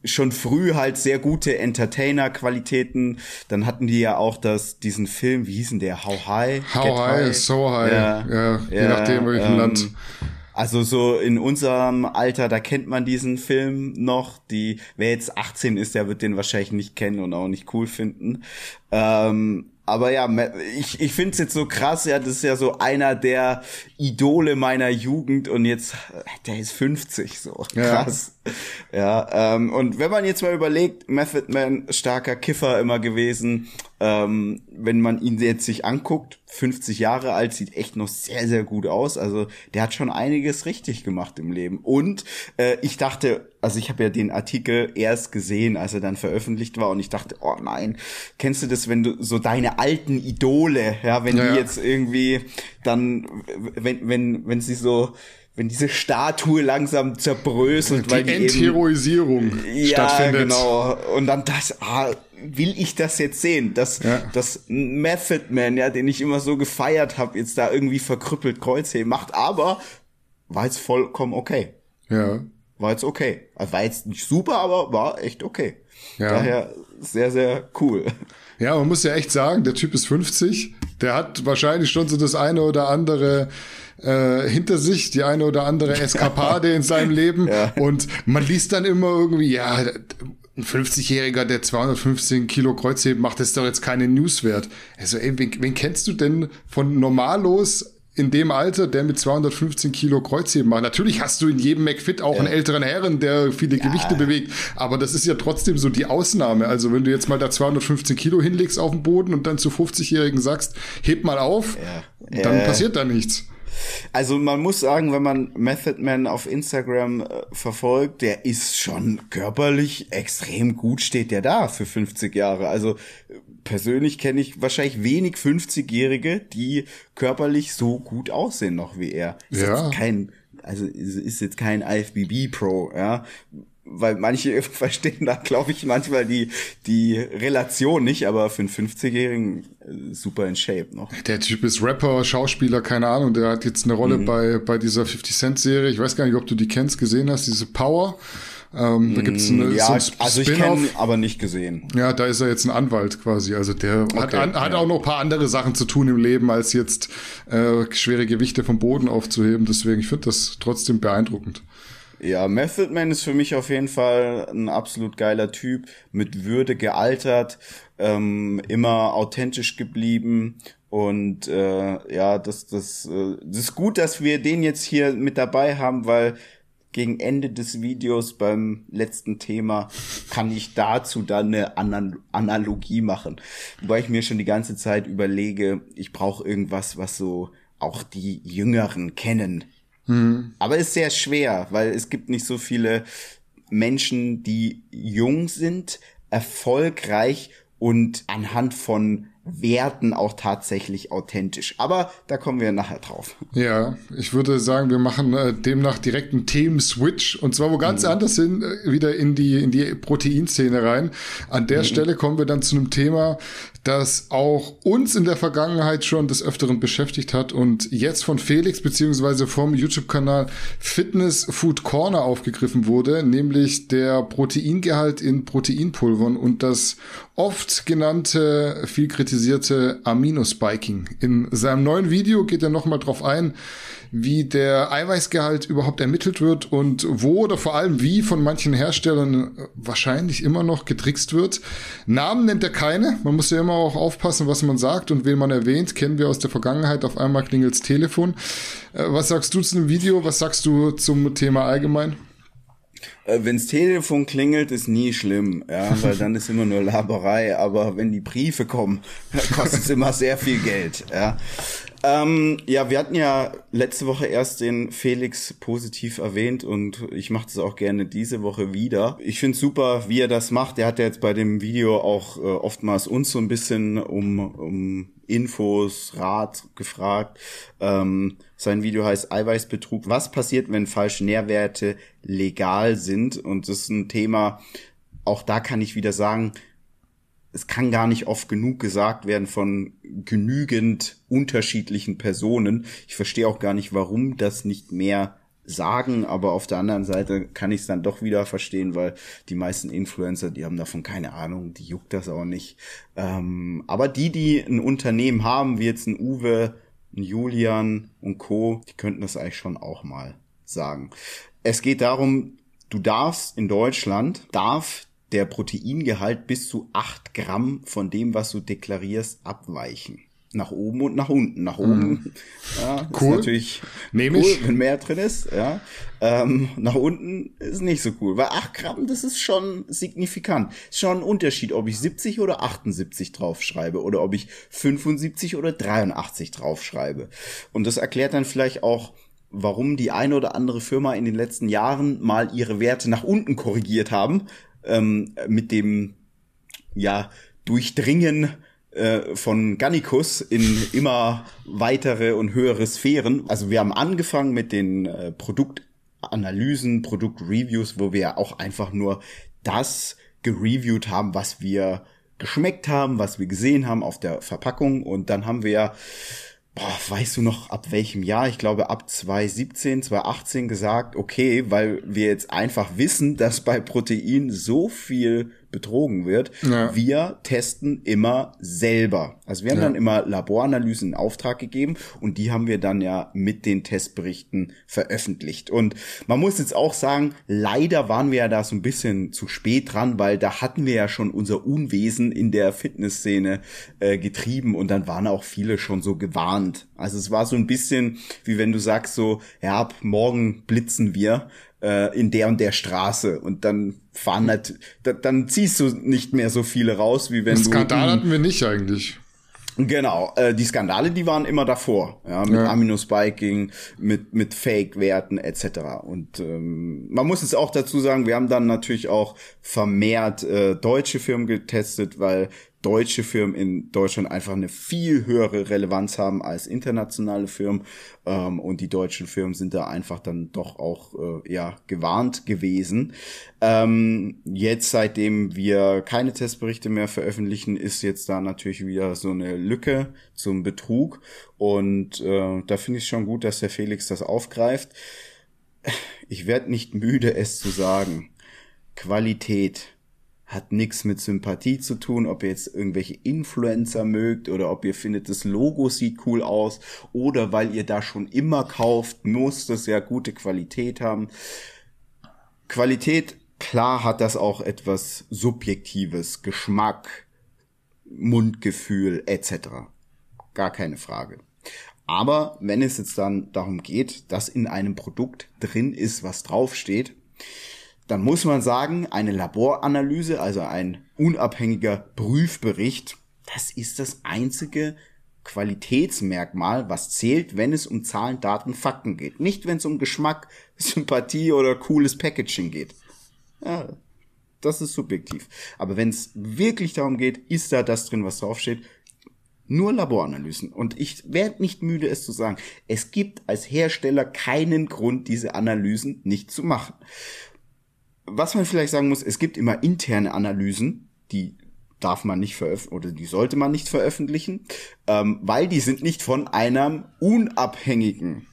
schon früh halt sehr gute Entertainer-Qualitäten. Dann hatten die ja auch das, diesen Film, wie hießen der? How High? How Get High, high, So High. Ja, ja, je ja, nachdem, welchem ähm, Land. Also so in unserem Alter, da kennt man diesen Film noch. Die, wer jetzt 18 ist, der wird den wahrscheinlich nicht kennen und auch nicht cool finden. Ähm, aber ja, ich, ich finde es jetzt so krass, ja, das ist ja so einer der Idole meiner Jugend und jetzt, der ist 50, so krass. Ja, ja ähm, und wenn man jetzt mal überlegt, Method Man, starker Kiffer immer gewesen, ähm, wenn man ihn jetzt sich anguckt, 50 Jahre alt, sieht echt noch sehr, sehr gut aus. Also der hat schon einiges richtig gemacht im Leben. Und äh, ich dachte, also ich habe ja den Artikel erst gesehen, als er dann veröffentlicht war und ich dachte, oh nein, kennst du das, wenn du so deine alten Idole, ja, wenn ja, die jetzt irgendwie dann, wenn, wenn, wenn sie so wenn diese Statue langsam zerbröselt, die weil die Entheroisierung eben, stattfindet. Ja, genau. Und dann das, ah, will ich das jetzt sehen, dass ja. das Method Man, ja, den ich immer so gefeiert habe, jetzt da irgendwie verkrüppelt Kreuzheben macht, aber war jetzt vollkommen okay. Ja. War jetzt okay. Also war jetzt nicht super, aber war echt okay. Ja. Daher sehr, sehr cool. Ja, man muss ja echt sagen, der Typ ist 50. Der hat wahrscheinlich schon so das eine oder andere äh, hinter sich, die eine oder andere Eskapade in seinem Leben. Ja. Und man liest dann immer irgendwie, ja, ein 50-Jähriger, der 215 Kilo Kreuzheben macht, ist doch jetzt keine News wert. Also, ey, wen, wen kennst du denn von normallos in dem Alter, der mit 215 Kilo Kreuzheben macht. Natürlich hast du in jedem McFit auch ja. einen älteren Herren, der viele ja. Gewichte bewegt, aber das ist ja trotzdem so die Ausnahme. Also wenn du jetzt mal da 215 Kilo hinlegst auf den Boden und dann zu 50-Jährigen sagst, heb mal auf, ja. dann passiert da nichts. Also man muss sagen, wenn man Method Man auf Instagram äh, verfolgt, der ist schon körperlich extrem gut, steht der da für 50 Jahre. Also persönlich kenne ich wahrscheinlich wenig 50-Jährige, die körperlich so gut aussehen noch wie er. Ist ja. jetzt kein, also ist jetzt kein IFBB Pro, ja. Weil manche verstehen da, glaube ich, manchmal die, die Relation nicht, aber für einen 50-Jährigen äh, super in Shape noch. Der Typ ist Rapper, Schauspieler, keine Ahnung, der hat jetzt eine Rolle mhm. bei, bei dieser 50 Cent Serie. Ich weiß gar nicht, ob du die kennst, gesehen hast, diese Power. Ähm, da gibt's eine, ja, so ein also ich kenne, aber nicht gesehen. Ja, da ist er jetzt ein Anwalt quasi. Also der okay, hat, an, hat ja. auch noch ein paar andere Sachen zu tun im Leben, als jetzt äh, schwere Gewichte vom Boden aufzuheben. Deswegen, ich finde das trotzdem beeindruckend. Ja, Method Man ist für mich auf jeden Fall ein absolut geiler Typ, mit Würde gealtert, ähm, immer authentisch geblieben und äh, ja, das, das, äh, das ist gut, dass wir den jetzt hier mit dabei haben, weil gegen Ende des Videos beim letzten Thema kann ich dazu dann eine Analogie machen. Wobei ich mir schon die ganze Zeit überlege, ich brauche irgendwas, was so auch die Jüngeren kennen. Mhm. Aber ist sehr schwer, weil es gibt nicht so viele Menschen, die jung sind, erfolgreich und anhand von Werten auch tatsächlich authentisch. Aber da kommen wir nachher drauf. Ja, ich würde sagen, wir machen äh, demnach direkt einen Themen-Switch und zwar wo ganz mhm. anders hin, äh, wieder in die, in die Proteinszene rein. An der mhm. Stelle kommen wir dann zu einem Thema, das auch uns in der Vergangenheit schon des Öfteren beschäftigt hat und jetzt von Felix beziehungsweise vom YouTube-Kanal Fitness Food Corner aufgegriffen wurde, nämlich der Proteingehalt in Proteinpulvern und das oft genannte, viel kritisierte Aminospiking. In seinem neuen Video geht er nochmal drauf ein, wie der Eiweißgehalt überhaupt ermittelt wird und wo oder vor allem wie von manchen Herstellern wahrscheinlich immer noch getrickst wird. Namen nennt er keine. Man muss ja immer auch aufpassen, was man sagt und wen man erwähnt. Kennen wir aus der Vergangenheit. Auf einmal klingelt's Telefon. Äh, was sagst du zu dem Video? Was sagst du zum Thema allgemein? Äh, wenns Telefon klingelt, ist nie schlimm, ja, weil dann ist immer nur Laberei. Aber wenn die Briefe kommen, kostet es immer sehr viel Geld, ja. Ähm, ja, wir hatten ja letzte Woche erst den Felix positiv erwähnt und ich mache das auch gerne diese Woche wieder. Ich finde super, wie er das macht. Er hat ja jetzt bei dem Video auch äh, oftmals uns so ein bisschen um, um Infos, Rat gefragt. Ähm, sein Video heißt Eiweißbetrug. Was passiert, wenn falsche Nährwerte legal sind? Und das ist ein Thema, auch da kann ich wieder sagen, es kann gar nicht oft genug gesagt werden von genügend unterschiedlichen Personen. Ich verstehe auch gar nicht, warum das nicht mehr sagen, aber auf der anderen Seite kann ich es dann doch wieder verstehen, weil die meisten Influencer, die haben davon keine Ahnung, die juckt das auch nicht. Ähm, aber die, die ein Unternehmen haben, wie jetzt ein Uwe, ein Julian und Co., die könnten das eigentlich schon auch mal sagen. Es geht darum, du darfst in Deutschland, darf der Proteingehalt bis zu acht Gramm von dem, was du deklarierst, abweichen. Nach oben und nach unten. Nach oben, mhm. ja, cool. ist natürlich cool, ich. wenn mehr drin ist. Ja. Ähm, nach unten ist nicht so cool, weil acht Gramm, das ist schon signifikant. Ist schon ein Unterschied, ob ich 70 oder 78 draufschreibe oder ob ich 75 oder 83 draufschreibe. Und das erklärt dann vielleicht auch, warum die eine oder andere Firma in den letzten Jahren mal ihre Werte nach unten korrigiert haben, ähm, mit dem ja Durchdringen äh, von Gannikus in immer weitere und höhere Sphären. Also wir haben angefangen mit den äh, Produktanalysen, Produktreviews, wo wir auch einfach nur das gereviewt haben, was wir geschmeckt haben, was wir gesehen haben auf der Verpackung. Und dann haben wir boah, weißt du noch ab welchem Jahr? Ich glaube ab 2017, 2018 gesagt, okay, weil wir jetzt einfach wissen, dass bei Protein so viel betrogen wird. Ja. Wir testen immer selber. Also wir haben ja. dann immer Laboranalysen in Auftrag gegeben und die haben wir dann ja mit den Testberichten veröffentlicht. Und man muss jetzt auch sagen, leider waren wir ja da so ein bisschen zu spät dran, weil da hatten wir ja schon unser Unwesen in der Fitnessszene äh, getrieben und dann waren auch viele schon so gewarnt. Also es war so ein bisschen wie wenn du sagst so, ja, ab morgen blitzen wir äh, in der und der Straße und dann fahren halt, da, dann ziehst du nicht mehr so viele raus, wie wenn Skandal du. Skandal hatten wir nicht eigentlich. Genau, äh, die Skandale, die waren immer davor, ja, mit ja. Aminospiking, mit mit Fake-Werten etc. Und ähm, man muss es auch dazu sagen, wir haben dann natürlich auch vermehrt äh, deutsche Firmen getestet, weil deutsche Firmen in Deutschland einfach eine viel höhere Relevanz haben als internationale Firmen. Ähm, und die deutschen Firmen sind da einfach dann doch auch äh, ja gewarnt gewesen. Ähm, jetzt, seitdem wir keine Testberichte mehr veröffentlichen, ist jetzt da natürlich wieder so eine Lücke zum Betrug. Und äh, da finde ich schon gut, dass der Felix das aufgreift. Ich werde nicht müde, es zu sagen. Qualität hat nichts mit Sympathie zu tun, ob ihr jetzt irgendwelche Influencer mögt oder ob ihr findet, das Logo sieht cool aus oder weil ihr da schon immer kauft, muss das ja gute Qualität haben. Qualität, klar hat das auch etwas Subjektives, Geschmack, Mundgefühl etc. Gar keine Frage. Aber wenn es jetzt dann darum geht, dass in einem Produkt drin ist, was draufsteht, dann muss man sagen, eine Laboranalyse, also ein unabhängiger Prüfbericht, das ist das einzige Qualitätsmerkmal, was zählt, wenn es um Zahlen, Daten, Fakten geht. Nicht, wenn es um Geschmack, Sympathie oder cooles Packaging geht. Ja, das ist subjektiv. Aber wenn es wirklich darum geht, ist da das drin, was draufsteht, nur Laboranalysen. Und ich werde nicht müde, es zu sagen. Es gibt als Hersteller keinen Grund, diese Analysen nicht zu machen was man vielleicht sagen muss, es gibt immer interne Analysen, die darf man nicht veröffentlichen oder die sollte man nicht veröffentlichen, ähm, weil die sind nicht von einem unabhängigen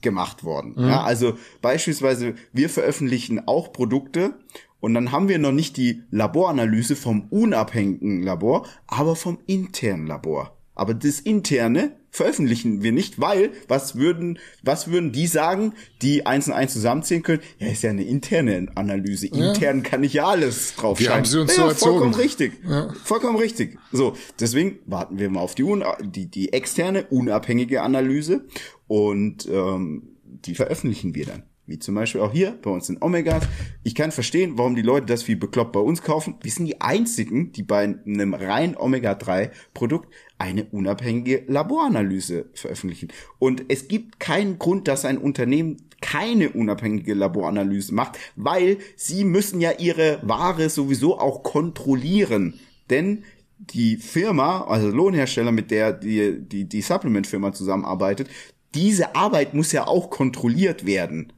gemacht worden. Mhm. Ja, also beispielsweise wir veröffentlichen auch Produkte und dann haben wir noch nicht die Laboranalyse vom unabhängigen Labor, aber vom internen Labor. Aber das interne veröffentlichen wir nicht, weil was würden, was würden die sagen, die eins und eins zusammenzählen können? Ja, ist ja eine interne Analyse. Ja. Intern kann ich ja alles draufschreiben. Wir haben sie uns ja, so erzogen. Vollkommen richtig. Ja. Vollkommen richtig. So, deswegen warten wir mal auf die, die, die externe, unabhängige Analyse und ähm, die veröffentlichen wir dann. Wie zum Beispiel auch hier bei uns in Omegas. Ich kann verstehen, warum die Leute das wie bekloppt bei uns kaufen. Wir sind die einzigen, die bei einem rein Omega-3-Produkt eine unabhängige Laboranalyse veröffentlichen. Und es gibt keinen Grund, dass ein Unternehmen keine unabhängige Laboranalyse macht, weil sie müssen ja ihre Ware sowieso auch kontrollieren. Denn die Firma, also Lohnhersteller, mit der die, die, die Supplement-Firma zusammenarbeitet, diese Arbeit muss ja auch kontrolliert werden.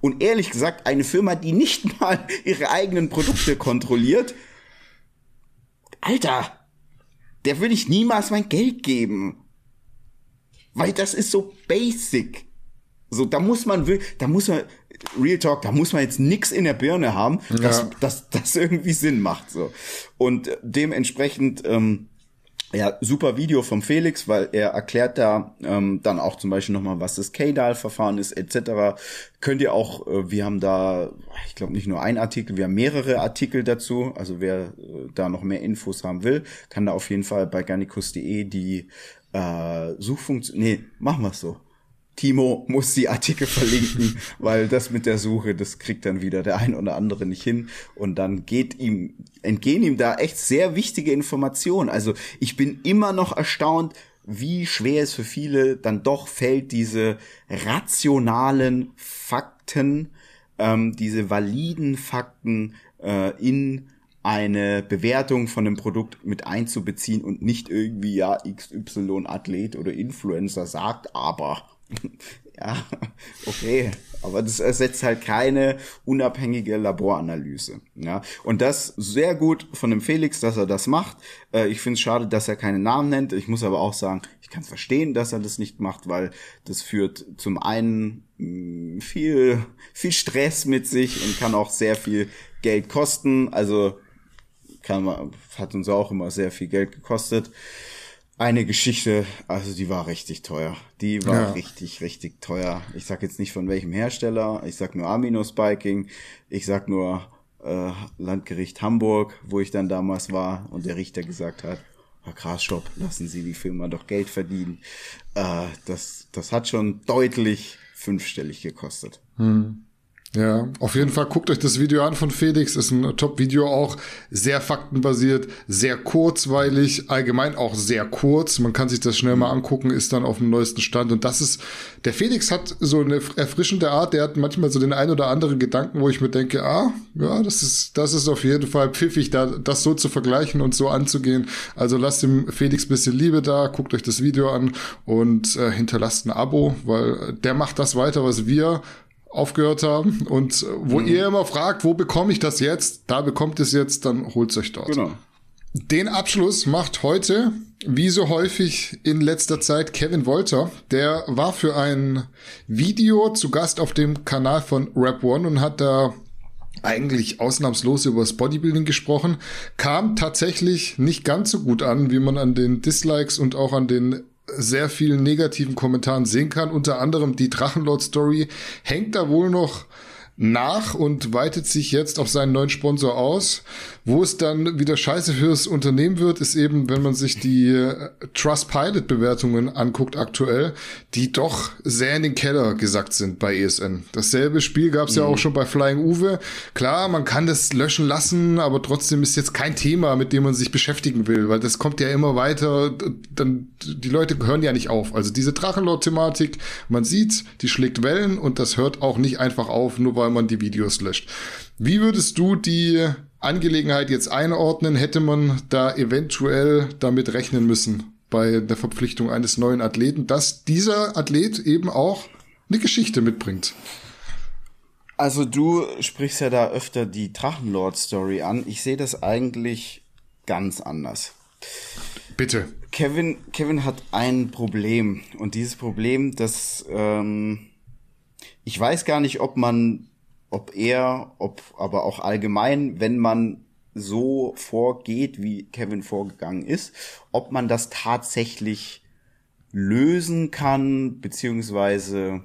Und ehrlich gesagt, eine Firma, die nicht mal ihre eigenen Produkte kontrolliert, Alter, der würde ich niemals mein Geld geben. Weil das ist so basic. So, da muss man, da muss man, Real Talk, da muss man jetzt nix in der Birne haben, dass, ja. dass das irgendwie Sinn macht. So. Und dementsprechend, ähm, ja, super Video vom Felix, weil er erklärt da ähm, dann auch zum Beispiel nochmal, was das KDAL-Verfahren ist, etc. Könnt ihr auch, äh, wir haben da, ich glaube nicht nur ein Artikel, wir haben mehrere Artikel dazu. Also wer äh, da noch mehr Infos haben will, kann da auf jeden Fall bei garnicus.de die äh, Suchfunktion, nee, machen wir es so. Timo muss die Artikel verlinken, weil das mit der Suche, das kriegt dann wieder der ein oder andere nicht hin. Und dann geht ihm, entgehen ihm da echt sehr wichtige Informationen. Also ich bin immer noch erstaunt, wie schwer es für viele dann doch fällt, diese rationalen Fakten, ähm, diese validen Fakten äh, in eine Bewertung von einem Produkt mit einzubeziehen und nicht irgendwie ja XY Athlet oder Influencer sagt aber ja, okay. Aber das ersetzt halt keine unabhängige Laboranalyse. Ja, und das sehr gut von dem Felix, dass er das macht. Äh, ich finde es schade, dass er keine Namen nennt. Ich muss aber auch sagen, ich kann verstehen, dass er das nicht macht, weil das führt zum einen mh, mm, viel, viel Stress mit sich und kann auch sehr viel Geld kosten. Also kann man, hat uns auch immer sehr viel Geld gekostet eine Geschichte, also die war richtig teuer. Die war ja. richtig, richtig teuer. Ich sag jetzt nicht von welchem Hersteller, ich sag nur Amino Spiking, ich sag nur äh, Landgericht Hamburg, wo ich dann damals war und der Richter gesagt hat, Herr Grasstopp, lassen Sie die Firma doch Geld verdienen. Äh, das, das hat schon deutlich fünfstellig gekostet. Hm. Ja, auf jeden Fall guckt euch das Video an von Felix. Ist ein Top-Video auch. Sehr faktenbasiert, sehr kurzweilig, allgemein auch sehr kurz. Man kann sich das schnell mal angucken, ist dann auf dem neuesten Stand. Und das ist, der Felix hat so eine erfrischende Art. Der hat manchmal so den ein oder anderen Gedanken, wo ich mir denke, ah, ja, das ist, das ist auf jeden Fall pfiffig, da, das so zu vergleichen und so anzugehen. Also lasst dem Felix bisschen Liebe da, guckt euch das Video an und äh, hinterlasst ein Abo, weil der macht das weiter, was wir aufgehört haben. Und wo mhm. ihr immer fragt, wo bekomme ich das jetzt? Da bekommt es jetzt, dann holt's euch dort. Genau. Den Abschluss macht heute, wie so häufig in letzter Zeit, Kevin Wolter. Der war für ein Video zu Gast auf dem Kanal von Rap One und hat da eigentlich ausnahmslos über das Bodybuilding gesprochen, kam tatsächlich nicht ganz so gut an, wie man an den Dislikes und auch an den sehr vielen negativen Kommentaren sehen kann. Unter anderem die Drachenlord-Story hängt da wohl noch nach und weitet sich jetzt auf seinen neuen Sponsor aus. Wo es dann wieder scheiße fürs Unternehmen wird, ist eben, wenn man sich die äh, Trustpilot-Bewertungen anguckt aktuell, die doch sehr in den Keller gesackt sind bei ESN. Dasselbe Spiel gab es mhm. ja auch schon bei Flying Uwe. Klar, man kann das löschen lassen, aber trotzdem ist jetzt kein Thema, mit dem man sich beschäftigen will, weil das kommt ja immer weiter. Dann die Leute hören ja nicht auf. Also diese Drachenlord-Thematik, man sieht, die schlägt Wellen und das hört auch nicht einfach auf, nur weil man die Videos löscht. Wie würdest du die Angelegenheit jetzt einordnen, hätte man da eventuell damit rechnen müssen bei der Verpflichtung eines neuen Athleten, dass dieser Athlet eben auch eine Geschichte mitbringt. Also du sprichst ja da öfter die Drachenlord-Story an. Ich sehe das eigentlich ganz anders. Bitte. Kevin, Kevin hat ein Problem und dieses Problem, das ähm, ich weiß gar nicht, ob man ob er, ob aber auch allgemein, wenn man so vorgeht, wie Kevin vorgegangen ist, ob man das tatsächlich lösen kann, beziehungsweise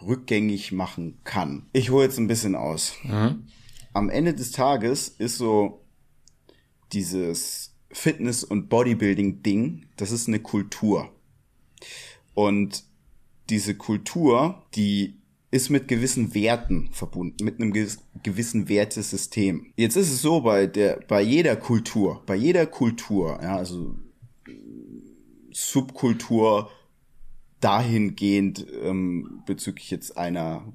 rückgängig machen kann. Ich hole jetzt ein bisschen aus. Mhm. Am Ende des Tages ist so dieses Fitness- und Bodybuilding-Ding, das ist eine Kultur. Und diese Kultur, die ist mit gewissen Werten verbunden, mit einem gewissen Wertesystem. Jetzt ist es so bei der, bei jeder Kultur, bei jeder Kultur, ja, also Subkultur dahingehend ähm, bezüglich jetzt einer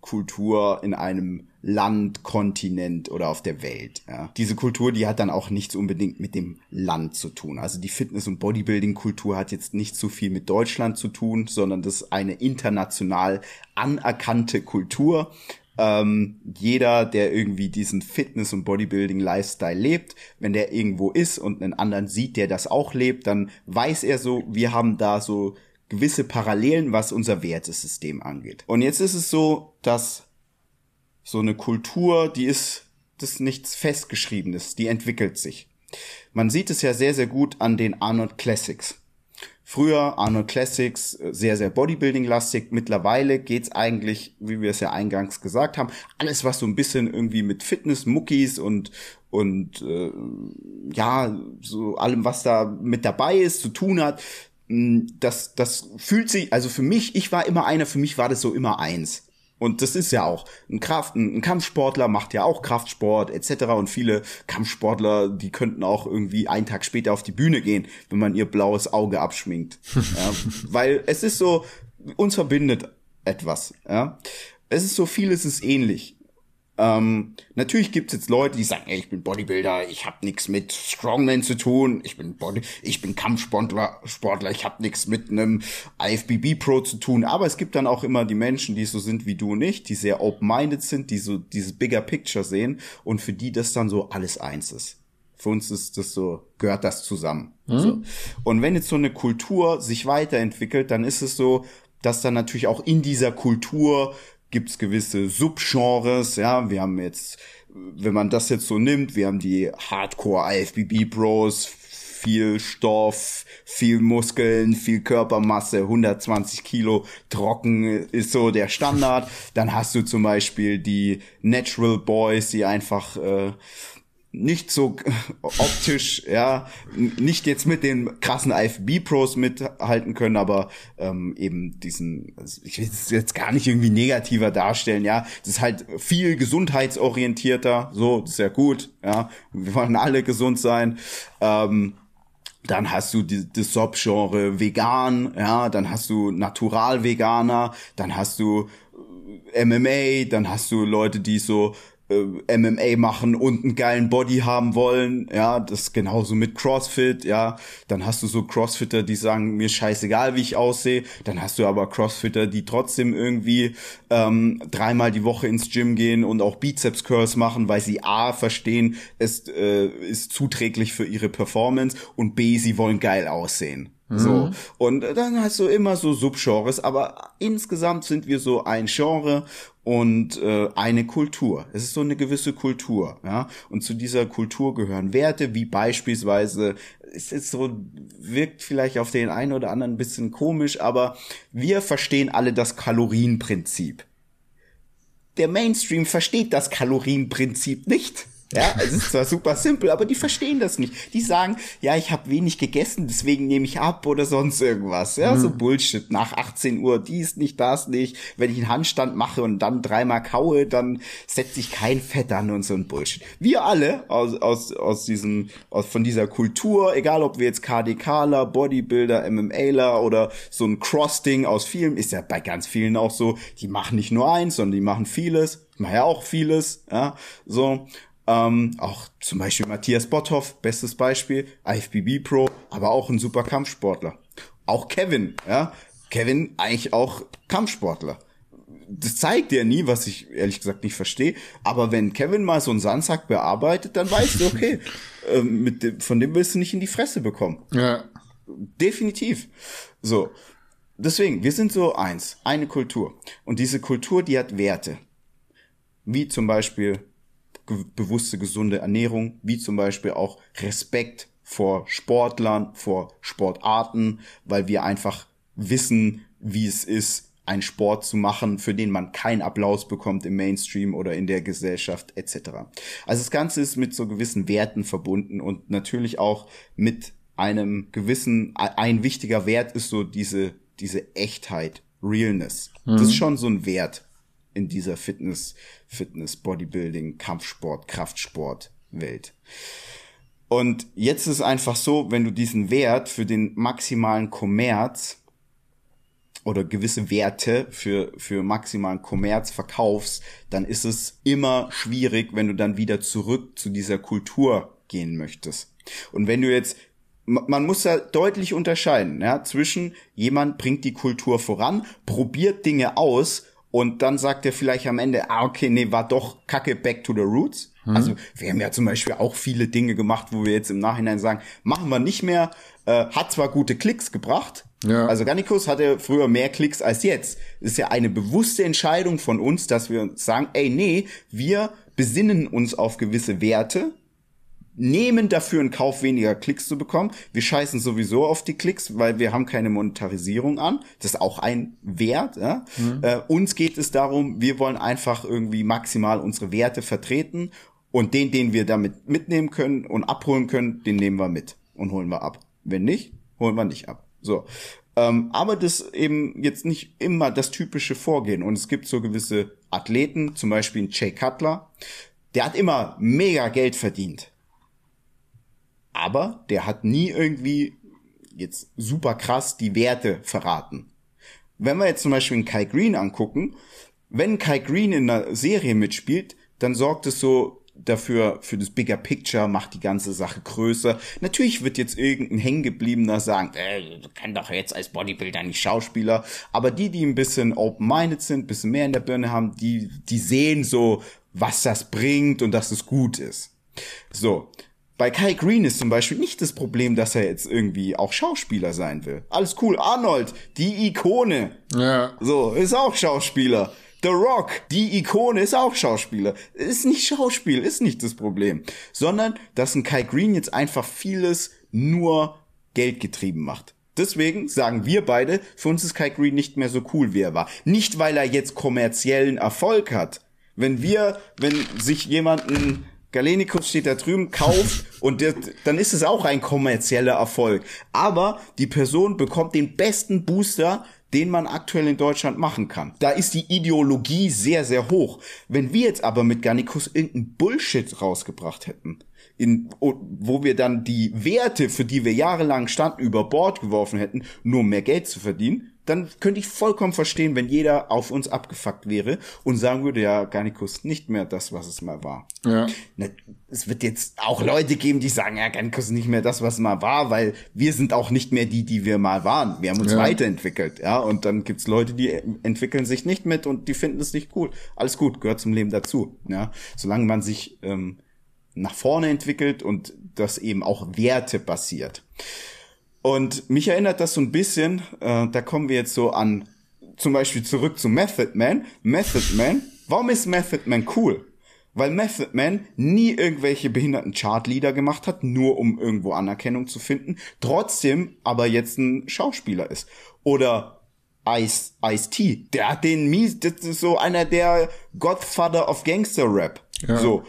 Kultur in einem Land, Kontinent oder auf der Welt. Ja. Diese Kultur, die hat dann auch nichts unbedingt mit dem Land zu tun. Also die Fitness- und Bodybuilding-Kultur hat jetzt nicht so viel mit Deutschland zu tun, sondern das ist eine international anerkannte Kultur. Ähm, jeder, der irgendwie diesen Fitness- und Bodybuilding-Lifestyle lebt, wenn der irgendwo ist und einen anderen sieht, der das auch lebt, dann weiß er so, wir haben da so gewisse Parallelen, was unser Wertesystem angeht. Und jetzt ist es so, dass so eine Kultur, die ist, das ist nichts festgeschriebenes, die entwickelt sich. Man sieht es ja sehr, sehr gut an den Arnold Classics. Früher Arnold Classics äh, sehr, sehr Bodybuilding-lastig. Mittlerweile geht's eigentlich, wie wir es ja eingangs gesagt haben, alles, was so ein bisschen irgendwie mit Fitness, Muckis und, und äh, ja, so allem, was da mit dabei ist, zu tun hat, das, das fühlt sich, also für mich, ich war immer einer, für mich war das so immer eins. Und das ist ja auch ein Kraft, ein, Kampfsportler macht ja auch Kraftsport etc. Und viele Kampfsportler, die könnten auch irgendwie einen Tag später auf die Bühne gehen, wenn man ihr blaues Auge abschminkt. ja, weil es ist so, uns verbindet etwas. Ja, es ist so vieles ist ähnlich. Ähm, natürlich gibt's jetzt Leute, die sagen, ey, ich bin Bodybuilder, ich habe nichts mit Strongman zu tun, ich bin Body, ich bin Kampfsportler, Sportler, ich habe nichts mit einem IFBB Pro zu tun. Aber es gibt dann auch immer die Menschen, die so sind wie du und ich, die sehr open-minded sind, die so dieses bigger Picture sehen und für die das dann so alles eins ist. Für uns ist das so, gehört das zusammen. Mhm. So. Und wenn jetzt so eine Kultur sich weiterentwickelt, dann ist es so, dass dann natürlich auch in dieser Kultur gibt's gewisse Subgenres, ja, wir haben jetzt, wenn man das jetzt so nimmt, wir haben die Hardcore IFBB Bros, viel Stoff, viel Muskeln, viel Körpermasse, 120 Kilo trocken ist so der Standard. Dann hast du zum Beispiel die Natural Boys, die einfach äh, nicht so optisch, ja, nicht jetzt mit den krassen IFB-Pros mithalten können, aber ähm, eben diesen, also ich will es jetzt gar nicht irgendwie negativer darstellen, ja, das ist halt viel gesundheitsorientierter, so, das ist ja gut, ja, wir wollen alle gesund sein, ähm, dann hast du die, das Subgenre vegan, ja, dann hast du Natural-Veganer, dann hast du äh, MMA, dann hast du Leute, die so äh, MMA machen und einen geilen Body haben wollen, ja, das genauso mit CrossFit, ja, dann hast du so Crossfitter, die sagen, mir scheißegal, wie ich aussehe, dann hast du aber Crossfitter, die trotzdem irgendwie ähm, dreimal die Woche ins Gym gehen und auch Bizeps Curls machen, weil sie A verstehen, es äh, ist zuträglich für ihre Performance und B, sie wollen geil aussehen. So. Mhm. Und dann hast du immer so Subgenres, aber insgesamt sind wir so ein Genre und äh, eine Kultur. Es ist so eine gewisse Kultur, ja. Und zu dieser Kultur gehören Werte, wie beispielsweise, es ist so, wirkt vielleicht auf den einen oder anderen ein bisschen komisch, aber wir verstehen alle das Kalorienprinzip. Der Mainstream versteht das Kalorienprinzip nicht. Ja, es ist zwar super simpel, aber die verstehen das nicht. Die sagen, ja, ich habe wenig gegessen, deswegen nehme ich ab oder sonst irgendwas. Ja, mhm. so Bullshit. Nach 18 Uhr dies nicht, das nicht. Wenn ich einen Handstand mache und dann dreimal kaue, dann setze ich kein Fett an und so ein Bullshit. Wir alle aus, aus, aus diesem, aus, von dieser Kultur, egal ob wir jetzt KDKler, Bodybuilder, MMAler oder so ein Cross-Ding aus vielen, ist ja bei ganz vielen auch so, die machen nicht nur eins, sondern die machen vieles. Ich mache ja auch vieles, ja, so. Ähm, auch zum Beispiel Matthias Botthoff, bestes Beispiel, IFBB Pro, aber auch ein super Kampfsportler. Auch Kevin, ja. Kevin eigentlich auch Kampfsportler. Das zeigt ja nie, was ich ehrlich gesagt nicht verstehe. Aber wenn Kevin mal so einen Sandsack bearbeitet, dann weißt du, okay, äh, mit dem, von dem willst du nicht in die Fresse bekommen. Ja. Definitiv. So. Deswegen, wir sind so eins, eine Kultur. Und diese Kultur, die hat Werte. Wie zum Beispiel ge bewusste, gesunde Ernährung, wie zum Beispiel auch Respekt vor Sportlern, vor Sportarten, weil wir einfach wissen, wie es ist, einen Sport zu machen, für den man keinen Applaus bekommt im Mainstream oder in der Gesellschaft etc. Also das Ganze ist mit so gewissen Werten verbunden und natürlich auch mit einem gewissen, ein wichtiger Wert ist so diese, diese Echtheit, Realness. Mhm. Das ist schon so ein Wert in dieser Fitness, Fitness, Bodybuilding, Kampfsport, Kraftsport Welt. Und jetzt ist es einfach so, wenn du diesen Wert für den maximalen Kommerz oder gewisse Werte für, für maximalen Kommerz verkaufst, dann ist es immer schwierig, wenn du dann wieder zurück zu dieser Kultur gehen möchtest. Und wenn du jetzt man muss ja deutlich unterscheiden, ja, zwischen jemand bringt die Kultur voran, probiert Dinge aus und dann sagt er vielleicht am Ende, ah, okay, nee, war doch kacke, back to the roots. Hm. Also wir haben ja zum Beispiel auch viele Dinge gemacht, wo wir jetzt im Nachhinein sagen, machen wir nicht mehr, äh, hat zwar gute Klicks gebracht, ja. also Garnicus hatte früher mehr Klicks als jetzt. Das ist ja eine bewusste Entscheidung von uns, dass wir sagen, ey, nee, wir besinnen uns auf gewisse Werte, nehmen dafür in Kauf, weniger Klicks zu bekommen. Wir scheißen sowieso auf die Klicks, weil wir haben keine Monetarisierung an. Das ist auch ein Wert. Ja? Mhm. Äh, uns geht es darum, wir wollen einfach irgendwie maximal unsere Werte vertreten und den, den wir damit mitnehmen können und abholen können, den nehmen wir mit und holen wir ab. Wenn nicht, holen wir nicht ab. So. Ähm, aber das eben jetzt nicht immer das typische Vorgehen. Und es gibt so gewisse Athleten, zum Beispiel Jay Cutler, der hat immer mega Geld verdient aber der hat nie irgendwie jetzt super krass die Werte verraten. Wenn wir jetzt zum Beispiel einen Kai Green angucken, wenn Kai Green in einer Serie mitspielt, dann sorgt es so dafür, für das Bigger Picture, macht die ganze Sache größer. Natürlich wird jetzt irgendein Hängengebliebener sagen, äh, kannst doch jetzt als Bodybuilder nicht Schauspieler. Aber die, die ein bisschen open-minded sind, ein bisschen mehr in der Birne haben, die, die sehen so, was das bringt und dass es gut ist. So bei Kai Green ist zum Beispiel nicht das Problem, dass er jetzt irgendwie auch Schauspieler sein will. Alles cool. Arnold, die Ikone. Ja. So, ist auch Schauspieler. The Rock, die Ikone, ist auch Schauspieler. Ist nicht Schauspiel, ist nicht das Problem. Sondern, dass ein Kai Green jetzt einfach vieles nur Geld getrieben macht. Deswegen sagen wir beide, für uns ist Kai Green nicht mehr so cool, wie er war. Nicht, weil er jetzt kommerziellen Erfolg hat. Wenn wir, wenn sich jemanden Galenikus steht da drüben, kauft und der, dann ist es auch ein kommerzieller Erfolg. Aber die Person bekommt den besten Booster, den man aktuell in Deutschland machen kann. Da ist die Ideologie sehr, sehr hoch. Wenn wir jetzt aber mit Garnicus irgendeinen Bullshit rausgebracht hätten, in, wo wir dann die Werte, für die wir jahrelang standen, über Bord geworfen hätten, nur um mehr Geld zu verdienen, dann könnte ich vollkommen verstehen, wenn jeder auf uns abgefuckt wäre und sagen würde, ja, Garnicus nicht mehr das, was es mal war. Ja. Es wird jetzt auch Leute geben, die sagen, ja, Garnicus ist nicht mehr das, was es mal war, weil wir sind auch nicht mehr die, die wir mal waren. Wir haben uns ja. weiterentwickelt, ja, und dann gibt's Leute, die entwickeln sich nicht mit und die finden es nicht cool. Alles gut, gehört zum Leben dazu, ja. Solange man sich ähm, nach vorne entwickelt und das eben auch Werte basiert. Und mich erinnert das so ein bisschen, äh, da kommen wir jetzt so an, zum Beispiel zurück zu Method Man. Method Man, warum ist Method Man cool? Weil Method Man nie irgendwelche behinderten Chartlieder gemacht hat, nur um irgendwo Anerkennung zu finden, trotzdem aber jetzt ein Schauspieler ist. Oder Ice, Ice T, der hat den mies, das ist so einer der Godfather of Gangster Rap. Ja. So.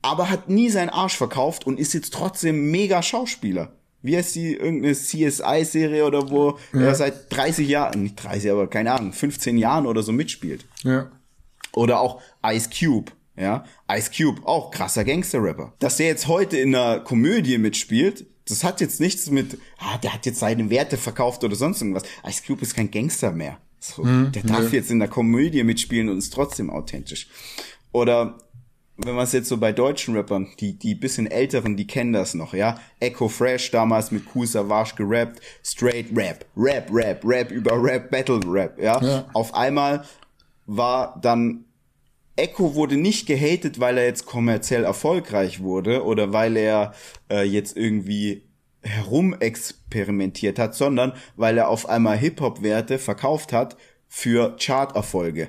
Aber hat nie seinen Arsch verkauft und ist jetzt trotzdem mega Schauspieler wie heißt die, irgendeine CSI-Serie oder wo ja. er seit 30 Jahren, nicht 30, aber keine Ahnung, 15 Jahren oder so mitspielt. Ja. Oder auch Ice Cube, ja. Ice Cube, auch krasser Gangster-Rapper. Dass der jetzt heute in einer Komödie mitspielt, das hat jetzt nichts mit, ah, der hat jetzt seine Werte verkauft oder sonst irgendwas. Ice Cube ist kein Gangster mehr. So, hm, der darf ja. jetzt in der Komödie mitspielen und ist trotzdem authentisch. Oder wenn man es jetzt so bei deutschen Rappern, die, die bisschen älteren, die kennen das noch, ja. Echo Fresh damals mit Cool Savage gerappt, straight Rap, Rap, Rap, Rap über Rap, Battle Rap, ja. ja. Auf einmal war dann Echo wurde nicht gehatet, weil er jetzt kommerziell erfolgreich wurde oder weil er äh, jetzt irgendwie herumexperimentiert hat, sondern weil er auf einmal Hip-Hop-Werte verkauft hat für Chart-Erfolge.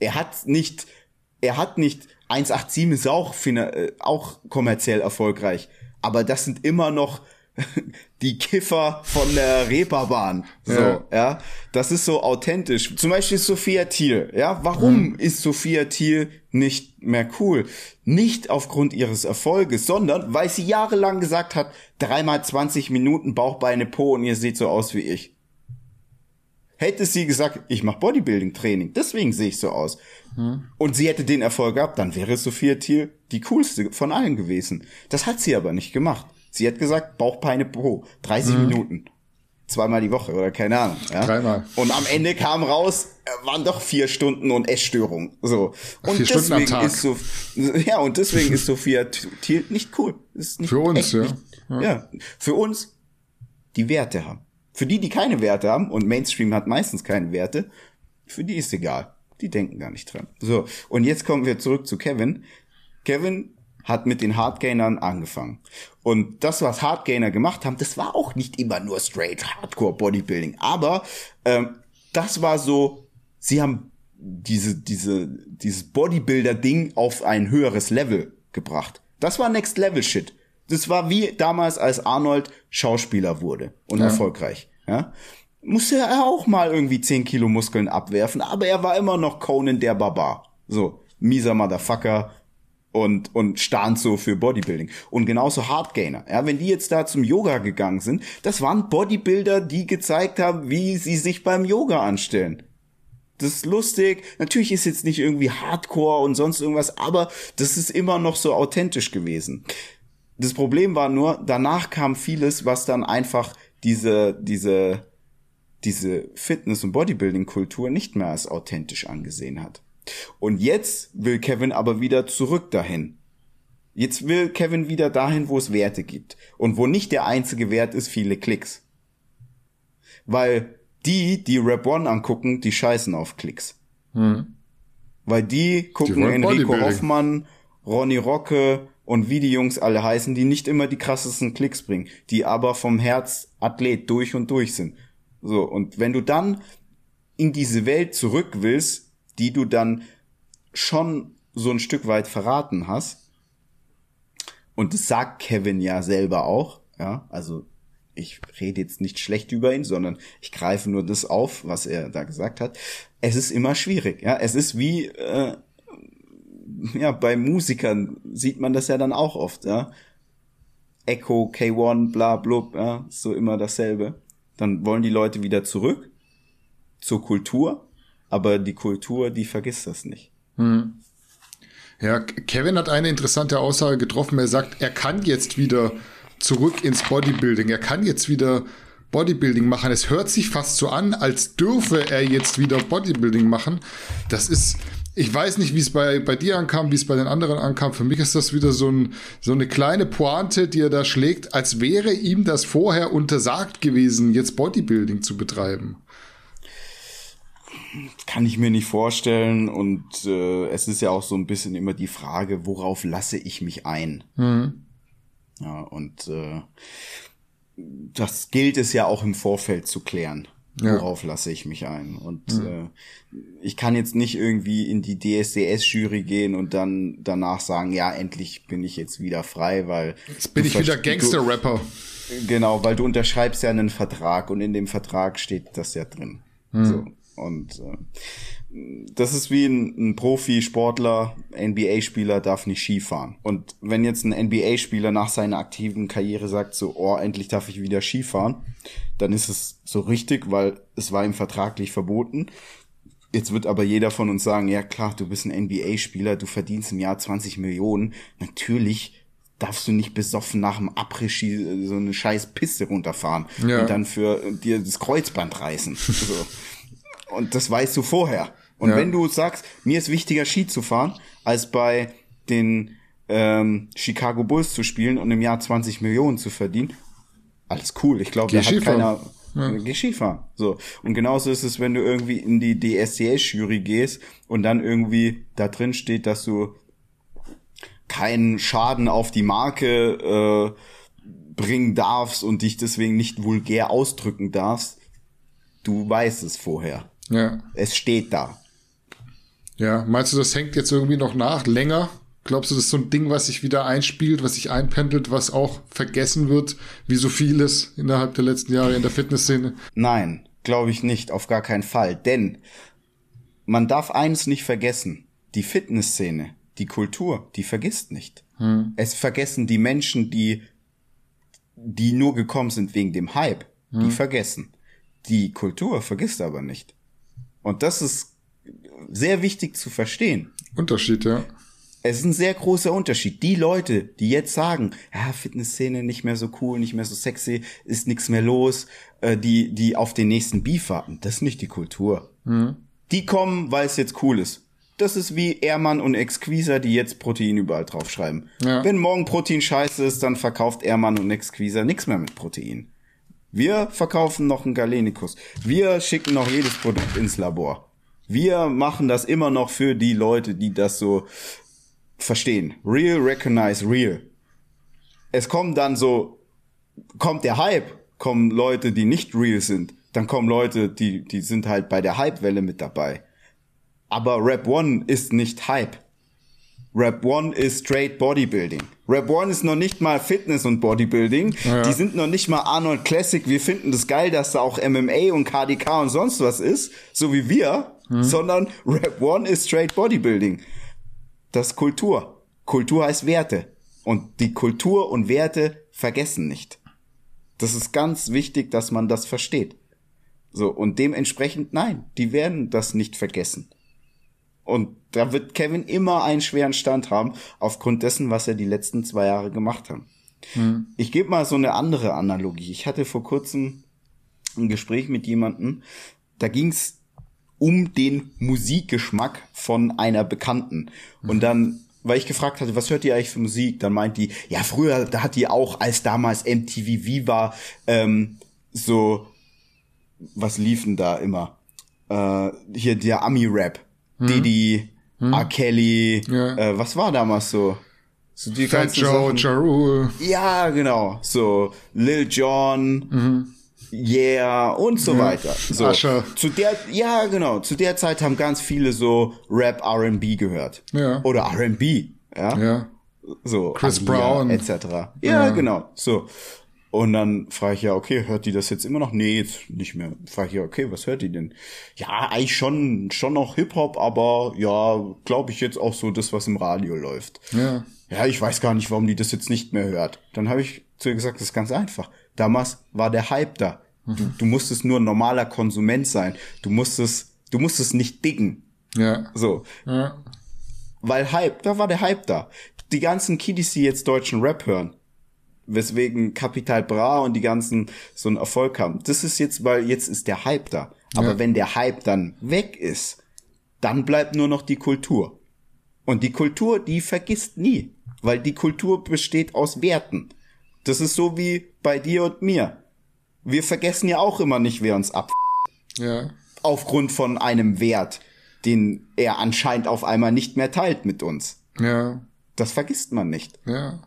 Er hat nicht, er hat nicht 187 ist auch, äh, auch kommerziell erfolgreich. Aber das sind immer noch die Kiffer von der Reeperbahn. So, ja. ja. Das ist so authentisch. Zum Beispiel Sophia Thiel. Ja, warum mhm. ist Sophia Thiel nicht mehr cool? Nicht aufgrund ihres Erfolges, sondern weil sie jahrelang gesagt hat, dreimal 20 Minuten Bauch, Beine, Po und ihr seht so aus wie ich. Hätte sie gesagt, ich mache Bodybuilding-Training, deswegen sehe ich so aus. Hm. Und sie hätte den Erfolg gehabt, dann wäre Sophia Thiel die coolste von allen gewesen. Das hat sie aber nicht gemacht. Sie hat gesagt, Bauchpeine pro, 30 hm. Minuten. Zweimal die Woche oder keine Ahnung. Ja? Dreimal. Und am Ende kam raus, äh, waren doch vier Stunden und Essstörung. So. Und vier deswegen Stunden am Tag. ist so, ja, und deswegen ist Sophia Thiel nicht cool. Ist nicht Für uns, ja. Nicht, ja. ja. Für uns, die Werte haben. Für die, die keine Werte haben, und Mainstream hat meistens keine Werte, für die ist egal. Die denken gar nicht dran. So, und jetzt kommen wir zurück zu Kevin. Kevin hat mit den Hardgainern angefangen. Und das, was Hardgainer gemacht haben, das war auch nicht immer nur straight Hardcore Bodybuilding. Aber ähm, das war so, sie haben diese, diese, dieses Bodybuilder-Ding auf ein höheres Level gebracht. Das war Next Level Shit. Das war wie damals, als Arnold Schauspieler wurde und ja. erfolgreich. Ja? Musste er auch mal irgendwie 10 Kilo Muskeln abwerfen, aber er war immer noch Conan der Barbar. So, mieser Motherfucker und, und stand so für Bodybuilding. Und genauso Hardgainer. Ja, wenn die jetzt da zum Yoga gegangen sind, das waren Bodybuilder, die gezeigt haben, wie sie sich beim Yoga anstellen. Das ist lustig. Natürlich ist jetzt nicht irgendwie Hardcore und sonst irgendwas, aber das ist immer noch so authentisch gewesen. Das Problem war nur, danach kam vieles, was dann einfach diese, diese, diese Fitness- und Bodybuilding-Kultur nicht mehr als authentisch angesehen hat. Und jetzt will Kevin aber wieder zurück dahin. Jetzt will Kevin wieder dahin, wo es Werte gibt. Und wo nicht der einzige Wert ist, viele Klicks. Weil die, die Rap One angucken, die scheißen auf Klicks. Hm. Weil die gucken die Enrico Hoffmann, Ronny Rocke, und wie die Jungs alle heißen, die nicht immer die krassesten Klicks bringen, die aber vom Herz Athlet durch und durch sind. So, und wenn du dann in diese Welt zurück willst, die du dann schon so ein Stück weit verraten hast, und das sagt Kevin ja selber auch, ja, also ich rede jetzt nicht schlecht über ihn, sondern ich greife nur das auf, was er da gesagt hat. Es ist immer schwierig, ja. Es ist wie äh, ja, bei Musikern sieht man das ja dann auch oft, ja. Echo, K1, bla, blub, ja, so immer dasselbe. Dann wollen die Leute wieder zurück zur Kultur, aber die Kultur, die vergisst das nicht. Hm. Ja, Kevin hat eine interessante Aussage getroffen. Er sagt, er kann jetzt wieder zurück ins Bodybuilding. Er kann jetzt wieder Bodybuilding machen. Es hört sich fast so an, als dürfe er jetzt wieder Bodybuilding machen. Das ist, ich weiß nicht, wie es bei, bei dir ankam, wie es bei den anderen ankam. Für mich ist das wieder so, ein, so eine kleine Pointe, die er da schlägt, als wäre ihm das vorher untersagt gewesen, jetzt Bodybuilding zu betreiben. Kann ich mir nicht vorstellen. Und äh, es ist ja auch so ein bisschen immer die Frage, worauf lasse ich mich ein? Mhm. Ja, und äh, das gilt es ja auch im Vorfeld zu klären. Worauf ja. lasse ich mich ein? Und mhm. äh, ich kann jetzt nicht irgendwie in die DSDS-Jury gehen und dann danach sagen, ja, endlich bin ich jetzt wieder frei, weil. Jetzt bin ich wieder Gangster-Rapper. Genau, weil du unterschreibst ja einen Vertrag und in dem Vertrag steht das ja drin. Mhm. So. Und äh, das ist wie ein, ein Profi-Sportler, NBA-Spieler darf nicht Skifahren. Und wenn jetzt ein NBA-Spieler nach seiner aktiven Karriere sagt, so, oh, endlich darf ich wieder Skifahren, dann ist es so richtig, weil es war ihm vertraglich verboten. Jetzt wird aber jeder von uns sagen, ja klar, du bist ein NBA-Spieler, du verdienst im Jahr 20 Millionen. Natürlich darfst du nicht besoffen nach dem Après-Ski so eine scheiß Piste runterfahren ja. und dann für dir das Kreuzband reißen. so. Und das weißt du vorher. Und ja. wenn du sagst, mir ist wichtiger Ski zu fahren, als bei den ähm, Chicago Bulls zu spielen und im Jahr 20 Millionen zu verdienen, alles cool. Ich glaube, da hat keiner. Ja. Geh Skifahren. So. Und genauso ist es, wenn du irgendwie in die DSCS-Jury gehst und dann irgendwie da drin steht, dass du keinen Schaden auf die Marke äh, bringen darfst und dich deswegen nicht vulgär ausdrücken darfst. Du weißt es vorher. Ja. Es steht da. Ja, meinst du, das hängt jetzt irgendwie noch nach, länger? Glaubst du, das ist so ein Ding, was sich wieder einspielt, was sich einpendelt, was auch vergessen wird, wie so vieles innerhalb der letzten Jahre in der Fitnessszene? Nein, glaube ich nicht, auf gar keinen Fall. Denn man darf eines nicht vergessen. Die Fitnessszene, die Kultur, die vergisst nicht. Hm. Es vergessen die Menschen, die, die nur gekommen sind wegen dem Hype, hm. die vergessen. Die Kultur vergisst aber nicht. Und das ist sehr wichtig zu verstehen. Unterschied, ja. Es ist ein sehr großer Unterschied. Die Leute, die jetzt sagen, ja, Fitnessszene nicht mehr so cool, nicht mehr so sexy, ist nichts mehr los, äh, die, die auf den nächsten Beef warten, das ist nicht die Kultur. Mhm. Die kommen, weil es jetzt cool ist. Das ist wie Ehrmann und Exquisa, die jetzt Protein überall draufschreiben. Ja. Wenn morgen Protein scheiße ist, dann verkauft Ehrmann und Exquisa nichts mehr mit Protein. Wir verkaufen noch einen Galenicus. Wir schicken noch jedes Produkt ins Labor. Wir machen das immer noch für die Leute, die das so verstehen. Real recognize real. Es kommt dann so, kommt der Hype, kommen Leute, die nicht real sind. Dann kommen Leute, die, die sind halt bei der Hype-Welle mit dabei. Aber Rap One ist nicht Hype. Rap One ist straight Bodybuilding. Rap One ist noch nicht mal Fitness und Bodybuilding. Ja. Die sind noch nicht mal Arnold Classic. Wir finden das geil, dass da auch MMA und KDK und sonst was ist, so wie wir, mhm. sondern Rap One ist straight Bodybuilding. Das ist Kultur. Kultur heißt Werte. Und die Kultur und Werte vergessen nicht. Das ist ganz wichtig, dass man das versteht. So, und dementsprechend, nein, die werden das nicht vergessen. Und da wird Kevin immer einen schweren Stand haben, aufgrund dessen, was er die letzten zwei Jahre gemacht hat. Hm. Ich gebe mal so eine andere Analogie. Ich hatte vor kurzem ein Gespräch mit jemandem, da ging's um den Musikgeschmack von einer Bekannten. Und dann, weil ich gefragt hatte, was hört ihr eigentlich für Musik? Dann meint die, ja, früher, da hat die auch, als damals MTV Viva, ähm, so, was liefen da immer? Äh, hier der Ami-Rap hm. Didi, hm. R. Kelly, ja. äh, was war damals so? So die Fat Joe, Ja Ja, genau. So Lil Jon, mhm. Yeah und so ja. weiter. So. Asche. Zu der, ja, genau. Zu der Zeit haben ganz viele so Rap R&B gehört. Ja. Oder R&B. Ja. ja. So. Chris Agia, Brown. Etc. Ja, ja, genau. So. Und dann frage ich ja, okay, hört die das jetzt immer noch? Nee, jetzt nicht mehr. Frage ich ja, okay, was hört die denn? Ja, eigentlich schon, schon noch Hip-Hop, aber ja, glaube ich jetzt auch so das, was im Radio läuft. Ja. Ja, ich weiß gar nicht, warum die das jetzt nicht mehr hört. Dann habe ich zu ihr gesagt, das ist ganz einfach. Damals war der Hype da. Mhm. Du, du musstest nur ein normaler Konsument sein. Du musstest, du musstest nicht dicken. Ja. So. Ja. Weil Hype, da war der Hype da. Die ganzen Kiddies, die jetzt deutschen Rap hören, weswegen Capital Bra und die ganzen so einen Erfolg haben. Das ist jetzt, weil jetzt ist der Hype da. Aber ja. wenn der Hype dann weg ist, dann bleibt nur noch die Kultur. Und die Kultur, die vergisst nie, weil die Kultur besteht aus Werten. Das ist so wie bei dir und mir. Wir vergessen ja auch immer nicht, wer uns ab. Ja. Aufgrund von einem Wert, den er anscheinend auf einmal nicht mehr teilt mit uns. Ja. Das vergisst man nicht. Ja.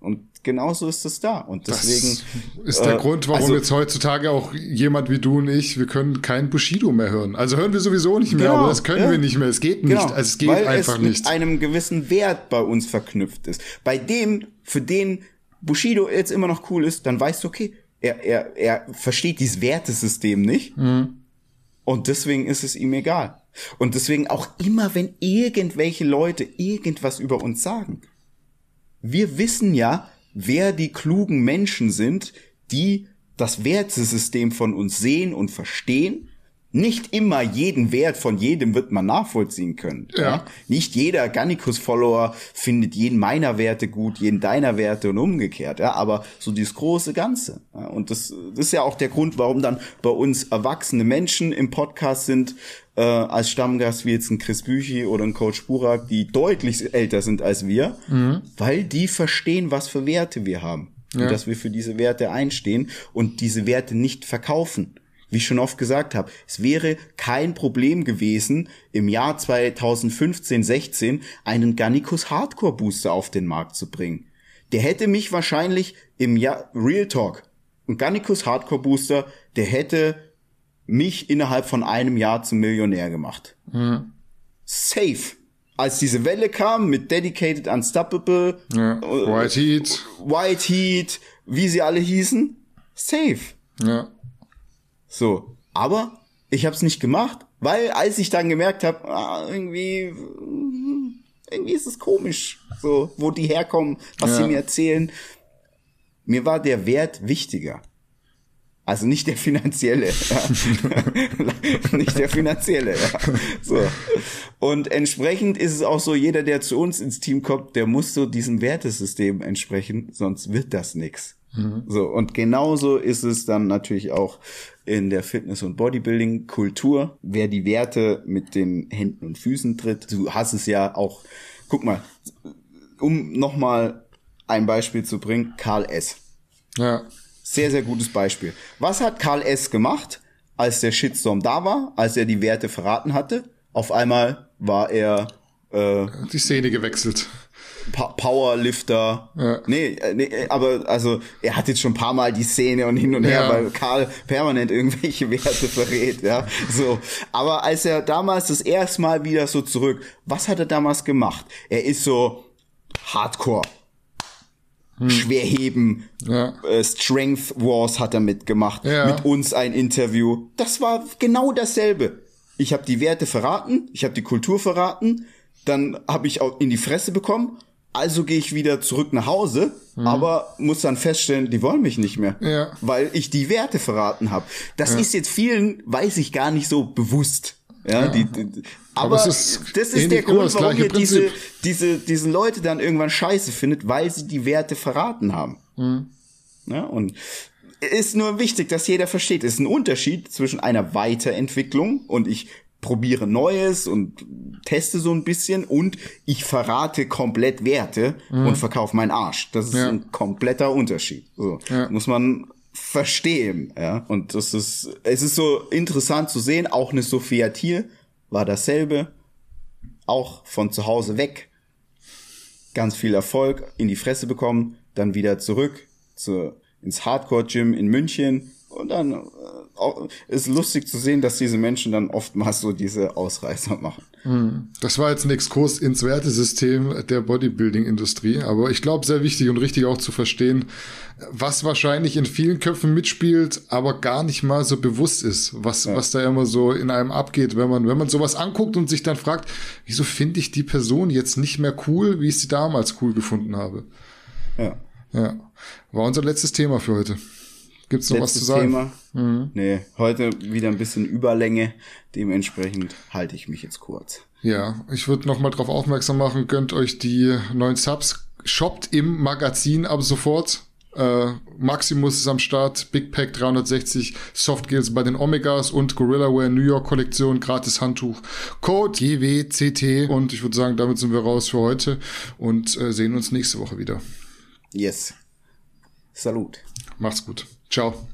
Und genauso ist es da. Und deswegen. Das ist der äh, Grund, warum also, jetzt heutzutage auch jemand wie du und ich, wir können kein Bushido mehr hören. Also hören wir sowieso nicht mehr, genau, aber das können ja. wir nicht mehr. Es geht genau, nicht. Also es geht weil einfach es nicht. mit einem gewissen Wert bei uns verknüpft ist. Bei dem, für den Bushido jetzt immer noch cool ist, dann weißt du, okay, er, er, er versteht dieses Wertesystem nicht. Mhm. Und deswegen ist es ihm egal. Und deswegen auch immer, wenn irgendwelche Leute irgendwas über uns sagen, wir wissen ja, wer die klugen Menschen sind, die das Wertesystem von uns sehen und verstehen. Nicht immer jeden Wert von jedem wird man nachvollziehen können. Ja. ja? Nicht jeder Gannikus-Follower findet jeden meiner Werte gut, jeden deiner Werte und umgekehrt. Ja, aber so dieses große Ganze. Ja? Und das, das ist ja auch der Grund, warum dann bei uns erwachsene Menschen im Podcast sind, äh, als Stammgast wie jetzt ein Chris Büchi oder ein Coach Burak, die deutlich älter sind als wir, mhm. weil die verstehen, was für Werte wir haben. Ja. Und dass wir für diese Werte einstehen und diese Werte nicht verkaufen. Wie ich schon oft gesagt habe, es wäre kein Problem gewesen, im Jahr 2015, 16 einen Gannikus Hardcore Booster auf den Markt zu bringen. Der hätte mich wahrscheinlich im Jahr, Real Talk, ein Gannikus Hardcore Booster, der hätte mich innerhalb von einem Jahr zum Millionär gemacht. Mhm. Safe. Als diese Welle kam mit Dedicated Unstoppable, ja. Äh, White Heat, White Heat, wie sie alle hießen, safe. Ja. So, aber ich habe es nicht gemacht, weil als ich dann gemerkt habe, ah, irgendwie irgendwie ist es komisch, so wo die herkommen, was ja. sie mir erzählen, mir war der Wert wichtiger Also nicht der finanzielle. Ja. nicht der finanzielle. Ja. So. Und entsprechend ist es auch so, jeder, der zu uns ins Team kommt, der muss so diesem Wertesystem entsprechen, sonst wird das nix. Mhm. So, und genauso ist es dann natürlich auch in der Fitness- und Bodybuilding-Kultur. Wer die Werte mit den Händen und Füßen tritt, du hast es ja auch, guck mal, um nochmal ein Beispiel zu bringen, Karl S. Ja. Sehr, sehr gutes Beispiel. Was hat Karl S. gemacht, als der Shitstorm da war, als er die Werte verraten hatte? Auf einmal war er äh, die Szene gewechselt. Powerlifter. Ja. Nee, äh, nee, äh, aber also er hat jetzt schon ein paar Mal die Szene und hin und her, ja. weil Karl permanent irgendwelche Werte verrät, ja. So. Aber als er damals das erste Mal wieder so zurück, was hat er damals gemacht? Er ist so Hardcore hm. Schwerheben, ja. äh, Strength Wars hat er mitgemacht, ja. mit uns ein Interview. Das war genau dasselbe. Ich habe die Werte verraten, ich habe die Kultur verraten, dann habe ich auch in die Fresse bekommen. Also gehe ich wieder zurück nach Hause, mhm. aber muss dann feststellen, die wollen mich nicht mehr, ja. weil ich die Werte verraten habe. Das ja. ist jetzt vielen, weiß ich gar nicht so bewusst. Ja, ja. Die, die, aber, aber ist das ist der Grund, warum ihr diese, diese, diese Leute dann irgendwann scheiße findet, weil sie die Werte verraten haben. Mhm. Ja, und ist nur wichtig, dass jeder versteht, es ist ein Unterschied zwischen einer Weiterentwicklung und ich probiere Neues und teste so ein bisschen und ich verrate komplett Werte mhm. und verkaufe meinen Arsch. Das ist ja. ein kompletter Unterschied. So, ja. Muss man verstehen, ja. Und das ist, es ist so interessant zu sehen, auch eine Sophia Thiel war dasselbe, auch von zu Hause weg, ganz viel Erfolg, in die Fresse bekommen, dann wieder zurück zu, ins Hardcore-Gym in München und dann äh, ist lustig zu sehen, dass diese Menschen dann oftmals so diese Ausreißer machen. Hm. Das war jetzt ein Exkurs ins Wertesystem der Bodybuilding-Industrie, aber ich glaube, sehr wichtig und richtig auch zu verstehen, was wahrscheinlich in vielen Köpfen mitspielt, aber gar nicht mal so bewusst ist, was, ja. was da immer so in einem abgeht, wenn man, wenn man sowas anguckt und sich dann fragt, wieso finde ich die Person jetzt nicht mehr cool, wie ich sie damals cool gefunden habe. Ja. Ja. War unser letztes Thema für heute. Gibt's noch Letztes was zu sagen? Thema. Mhm. Nee, heute wieder ein bisschen Überlänge. Dementsprechend halte ich mich jetzt kurz. Ja, ich würde noch mal darauf aufmerksam machen, gönnt euch die neuen Subs. Shoppt im Magazin ab sofort. Äh, Maximus ist am Start, Big Pack 360, Softgills bei den Omegas und Gorillaware New York Kollektion, gratis Handtuch, Code GWCT und ich würde sagen, damit sind wir raus für heute und äh, sehen uns nächste Woche wieder. Yes. Salut. Macht's gut. Ciao.